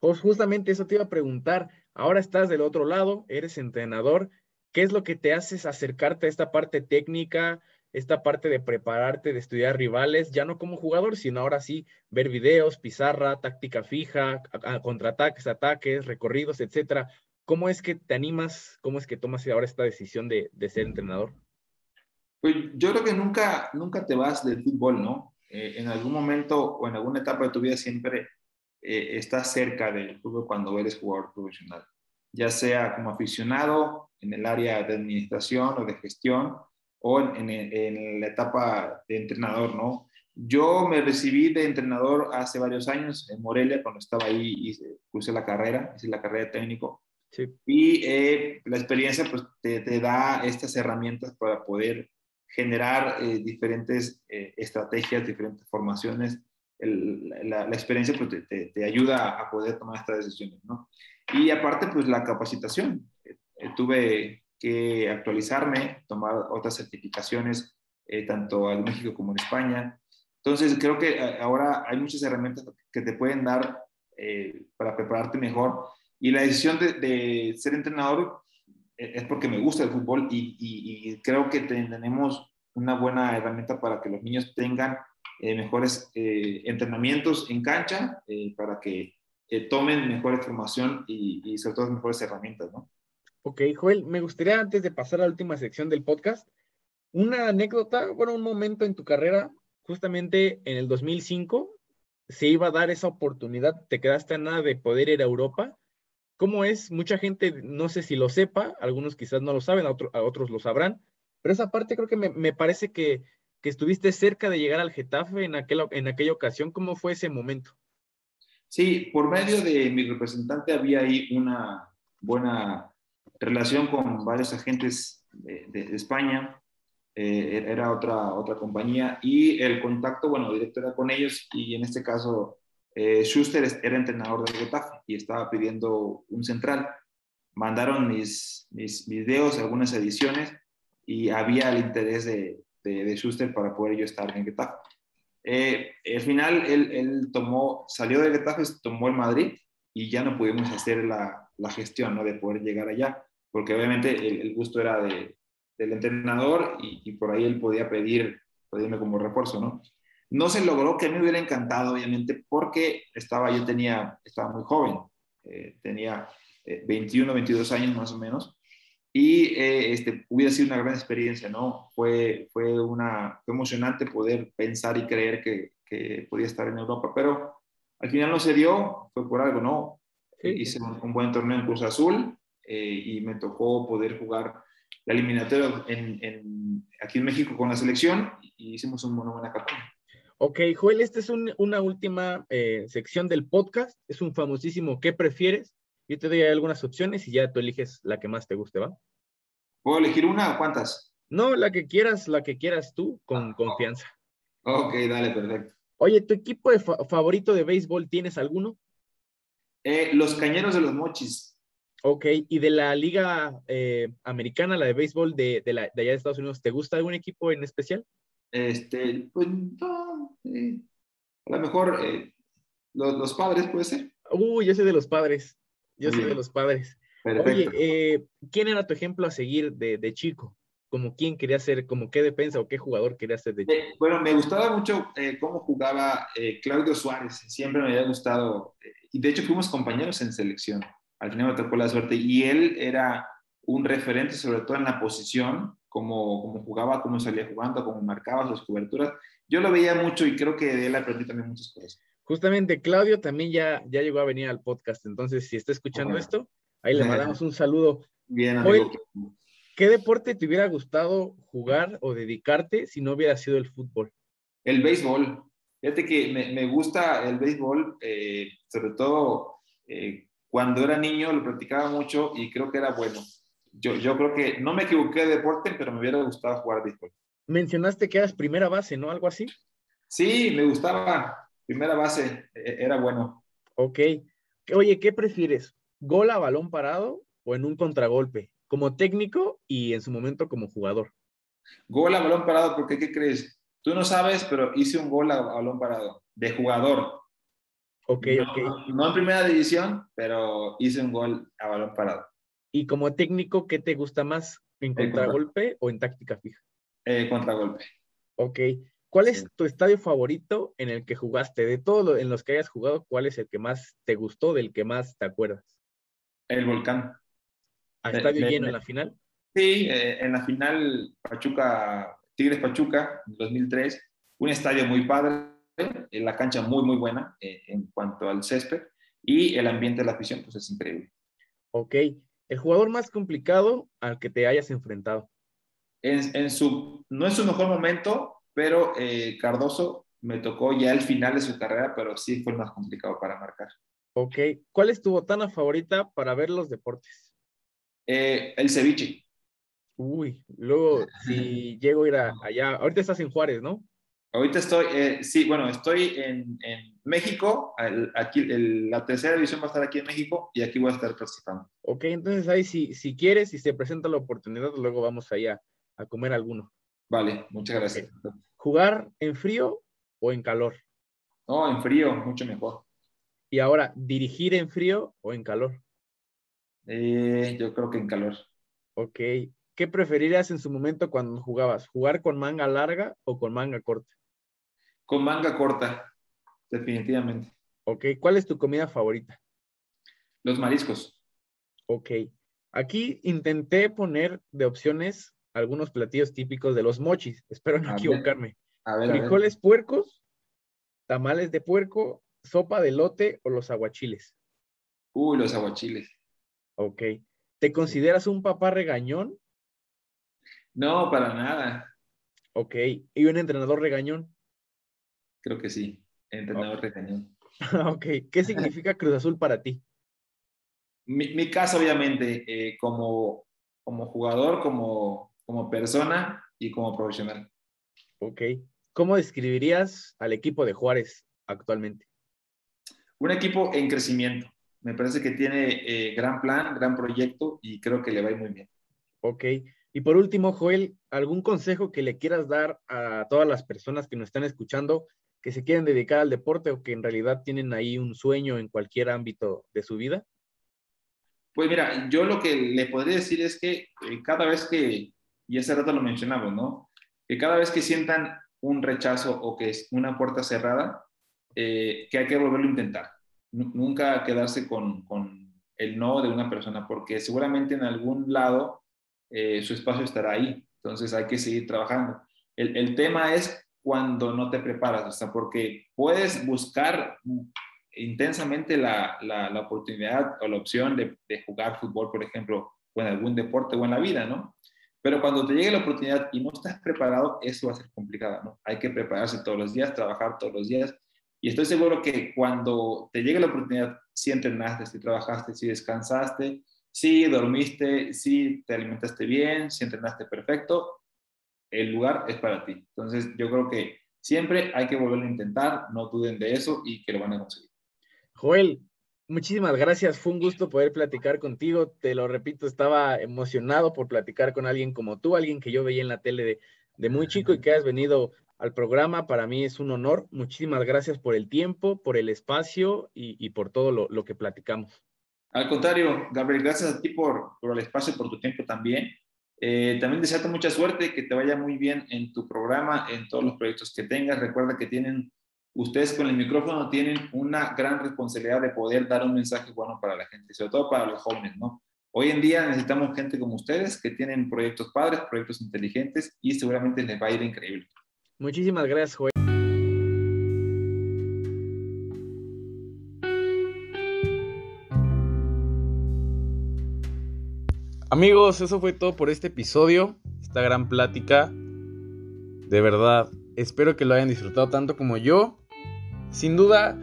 Pues justamente eso te iba a preguntar. Ahora estás del otro lado, eres entrenador. ¿Qué es lo que te haces acercarte a esta parte técnica, esta parte de prepararte, de estudiar rivales, ya no como jugador, sino ahora sí ver videos, pizarra, táctica fija, contraataques, ataques, recorridos, etcétera. ¿Cómo es que te animas? ¿Cómo es que tomas ahora esta decisión de, ser entrenador? Pues yo creo que nunca, nunca te vas del fútbol, ¿no? Eh, en algún momento o en alguna etapa de tu vida siempre eh, estás cerca del fútbol cuando eres jugador profesional, ya sea como aficionado en el área de administración o de gestión, o en, la etapa de entrenador, ¿no? Yo me recibí de entrenador hace varios años en Morelia, cuando estaba ahí y puse la carrera, hice la carrera de técnico. Sí. Y eh, la experiencia pues, te, te, da estas herramientas para poder generar eh, diferentes eh, estrategias, diferentes formaciones. la, la, experiencia pues, te, te, ayuda a poder tomar estas decisiones, ¿no? Y aparte, pues la capacitación. tuve que actualizarme, tomar otras certificaciones, eh, tanto en México como en España. Entonces, creo que eh, ahora hay muchas herramientas que te pueden dar eh, para prepararte mejor. Y la decisión de, ser entrenador es porque me gusta el fútbol y, creo que tenemos una buena herramienta para que los niños tengan mejores entrenamientos en cancha, para que tomen mejor formación y, y sobre todo mejores herramientas, ¿no? Ok, Joel, me gustaría antes de pasar a la última sección del podcast, una anécdota, bueno, un momento en tu carrera, justamente en el 2005, se iba a dar esa oportunidad, te quedaste a nada de poder ir a Europa. ¿Cómo es? Mucha gente, no sé si lo sepa, algunos quizás no lo saben, a, otros lo sabrán, pero esa parte creo que me, parece que, que, estuviste cerca de llegar al Getafe en, aquel, en aquella ocasión. ¿Cómo fue ese momento? Sí, por medio de mi representante había ahí una buena relación con varios agentes de, España, eh, era otra, otra compañía, y el contacto, bueno, directo era con ellos, y en este caso eh, Schuster era entrenador del Getafe y estaba pidiendo un central. Mandaron mis, mis videos, algunas ediciones, y había el interés de, Schuster para poder yo estar en Getafe. Eh, al final él, él, tomó, salió de Getafe, tomó el Madrid y ya no pudimos hacer la, la gestión ¿no? de poder llegar allá porque obviamente el, gusto era de, del entrenador y, por ahí él podía pedir, pedirme como refuerzo, ¿no? No se logró, que me hubiera encantado, obviamente, porque estaba, yo tenía, estaba muy joven, eh, tenía 21, eh, 22 años más o menos, y eh, este, hubiera sido una gran experiencia, ¿no? Fue, fue, una, fue emocionante poder pensar y creer que, que, podía estar en Europa, pero al final no se dio, fue por algo, ¿no? Hice un, un, buen torneo en Cruz Azul, eh, y me tocó poder jugar la eliminatoria en, aquí en México con la selección y hicimos un una buena campaña. Ok, Joel, esta es una última eh, sección del podcast. Es un famosísimo ¿qué prefieres? Yo te doy algunas opciones y ya tú eliges la que más te guste, ¿va? ¿Puedo elegir una o cuántas? No, la que quieras, la que quieras tú, con ah, confianza. Ok, dale, perfecto. Oye, ¿tu equipo favorito de béisbol tienes alguno? Eh, los Cañeros de los Mochis. Ok, y de la liga eh, americana, la de béisbol de, de, allá de Estados Unidos, ¿te gusta algún equipo en especial? Este, pues no, eh, a lo mejor los, padres puede ser. Uy, yo soy de los padres, yo soy de los padres. Perfecto. Oye, ¿quién era tu ejemplo a seguir de, de chico? como quién quería ser, como qué defensa o qué jugador quería ser de eh, bueno, me gustaba mucho eh, cómo jugaba eh, Claudio Suárez, siempre me había gustado, y de hecho fuimos compañeros en selección, al final me tocó la suerte, y él era un referente sobre todo en la posición, como, como jugaba, cómo salía jugando, cómo marcaba sus coberturas. Yo lo veía mucho y creo que de él aprendí también muchas cosas. Justamente, Claudio también ya, ya llegó a venir al podcast, entonces si está escuchando esto, ahí le mandamos un saludo. Bien, amigo. ¿Qué deporte te hubiera gustado jugar o dedicarte si no hubiera sido el fútbol? El béisbol. Fíjate que me, gusta el béisbol, eh, sobre todo eh, cuando era niño lo practicaba mucho y creo que era bueno. Yo, yo creo que no me equivoqué de deporte, pero me hubiera gustado jugar béisbol. Mencionaste que eras primera base, ¿no? Algo así. Sí, me gustaba. Primera base, e, era bueno. Ok. Oye, ¿qué prefieres? ¿Gol a balón parado o en un contragolpe? como técnico y en su momento como jugador. Gol a balón parado, porque ¿qué crees? Tú no sabes, pero hice un gol a balón parado, de jugador. Ok, ok. No en primera división, pero hice un gol a balón parado. ¿Y como técnico, qué te gusta más? ¿En contragolpe o en táctica fija? Eh, contragolpe. Ok. ¿Cuál es tu estadio favorito en el que jugaste? De todos en los que hayas jugado, ¿cuál es el que más te gustó, del que más te acuerdas? El volcán. ¿A estadio lleno en la final? Sí, eh, en la final Pachuca, Tigres Pachuca, en 2003, un estadio muy padre, en la cancha muy, muy buena eh, en cuanto al césped y el ambiente de la afición, pues es increíble. Ok, el jugador más complicado al que te hayas enfrentado. En, su, no es su mejor momento, pero eh, Cardoso me tocó ya el final de su carrera, pero sí fue el más complicado para marcar. Ok, ¿cuál es tu botana favorita para ver los deportes? Eh, el ceviche. Uy, luego si llego a ir allá, ahorita estás en Juárez, ¿no? Ahorita estoy, eh, sí, bueno, estoy en, México, aquí la tercera división va a estar aquí en México y aquí voy a estar participando. Ok, entonces ahí si, si quieres, si se presenta la oportunidad, luego vamos allá a comer alguno. Vale, muchas gracias. ¿Jugar en frío o en calor? No, en frío, mucho mejor. Y ahora, ¿dirigir en frío o en calor? Eh, yo creo que en calor. Ok. ¿Qué preferirías en su momento cuando jugabas? ¿Jugar con manga larga o con manga corta? Con manga corta, definitivamente. Ok. ¿Cuál es tu comida favorita? Los mariscos. Ok. Aquí intenté poner de opciones algunos platillos típicos de los mochis. Espero no equivocarme. A ver, Frijoles puercos, tamales de puerco, sopa de lote o los aguachiles. Uy, los aguachiles. Ok. ¿Te consideras un papá regañón? No, para nada. Ok. ¿Y un entrenador regañón? Creo que sí, entrenador regañón. ok. ¿Qué significa Cruz Azul para ti? Mi, caso, obviamente, eh, como, como jugador, como, como persona y como profesional. Ok. ¿Cómo describirías al equipo de Juárez actualmente? Un equipo en crecimiento me parece que tiene eh, gran plan, gran proyecto y creo que le va a ir muy bien. Ok. Y por último, Joel, ¿algún consejo que le quieras dar a todas las personas que nos están escuchando que se quieren dedicar al deporte o que en realidad tienen ahí un sueño en cualquier ámbito de su vida? Pues mira, yo lo que le podría decir es que eh, cada vez que, y hace rato lo mencionamos, ¿no? Que cada vez que sientan un rechazo o que es una puerta cerrada, eh, que hay que volverlo a intentar nunca quedarse con, el no de una persona, porque seguramente en algún lado eh, su espacio estará ahí. Entonces hay que seguir trabajando. El, tema es cuando no te preparas, o porque puedes buscar intensamente la, la, oportunidad o la opción de, de, jugar fútbol, por ejemplo, o en algún deporte o en la vida, ¿no? Pero cuando te llegue la oportunidad y no estás preparado, eso va a ser complicado, ¿no? Hay que prepararse todos los días, trabajar todos los días. Y estoy seguro que cuando te llegue la oportunidad, si entrenaste, si trabajaste, si descansaste, si dormiste, si te alimentaste bien, si entrenaste perfecto, el lugar es para ti. Entonces, yo creo que siempre hay que volverlo a intentar, no duden de eso y que lo van a conseguir. Joel, muchísimas gracias, fue un gusto poder platicar contigo, te lo repito, estaba emocionado por platicar con alguien como tú, alguien que yo veía en la tele de, muy chico y que has venido al programa, para mí es un honor, muchísimas gracias por el tiempo, por el espacio y, por todo lo, que platicamos. Al contrario, Gabriel, gracias a ti por, el espacio, por tu tiempo también. Eh, también desearte mucha suerte, que te vaya muy bien en tu programa, en todos los proyectos que tengas. Recuerda que tienen, ustedes con el micrófono tienen una gran responsabilidad de poder dar un mensaje bueno para la gente, sobre todo para los jóvenes, ¿no? Hoy en día necesitamos gente como ustedes que tienen proyectos padres, proyectos inteligentes y seguramente les va a ir increíble. Muchísimas gracias, Joel. Amigos, eso fue todo por este episodio, esta gran plática. De verdad, espero que lo hayan disfrutado tanto como yo. Sin duda,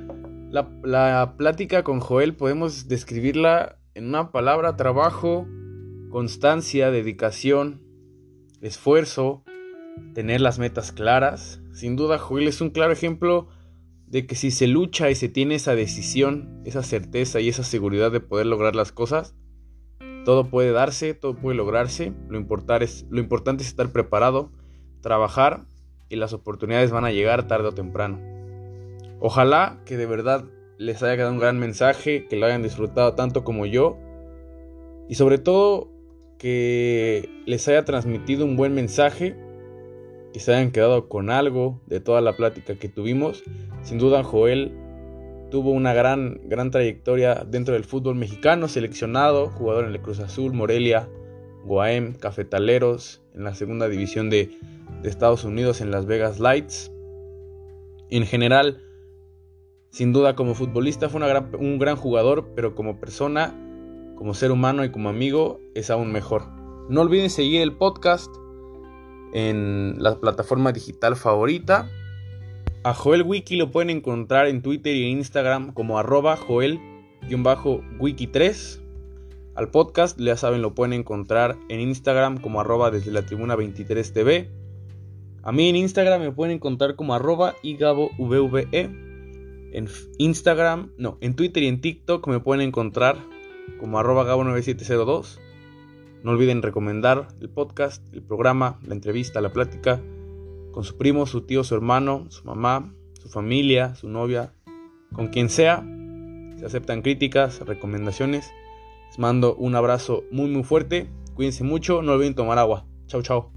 la, plática con Joel podemos describirla en una palabra, trabajo, constancia, dedicación, esfuerzo, tener las metas claras. Sin duda, Joel es un claro ejemplo de que si se lucha y se tiene esa decisión, esa certeza y esa seguridad de poder lograr las cosas, todo puede darse, todo puede lograrse. Lo, es, lo importante es estar preparado, trabajar y las oportunidades van a llegar tarde o temprano. Ojalá que de verdad les haya quedado un gran mensaje, que lo hayan disfrutado tanto como yo y sobre todo que les haya transmitido un buen mensaje, que se hayan quedado con algo de toda la plática que tuvimos. Sin duda Joel tuvo una gran, gran trayectoria dentro del fútbol mexicano, seleccionado, jugador en el Cruz Azul, Morelia, Guaem, Cafetaleros, en la segunda división de, Estados Unidos en Las Vegas Lights. En general, sin duda como futbolista fue un gran jugador, pero como persona, como ser humano y como amigo es aún mejor. No olviden seguir el podcast en la plataforma digital favorita a Joel Wiki lo pueden encontrar en Twitter y en Instagram como arroba Joel-Wiki3. Al podcast, ya saben, lo pueden encontrar en Instagram como arroba desde la tribuna 23 TV. A mí en Instagram me pueden encontrar como arroba VVE. En Instagram, no, en Twitter y en TikTok me pueden encontrar como arroba gabo9702. No olviden recomendar el podcast, el programa, la entrevista, la plática con su primo, su tío, su hermano, su mamá, su familia, su novia, con quien sea. Se aceptan críticas, recomendaciones. Les mando un abrazo muy muy fuerte. Cuídense mucho, no olviden tomar agua. Chao, chao.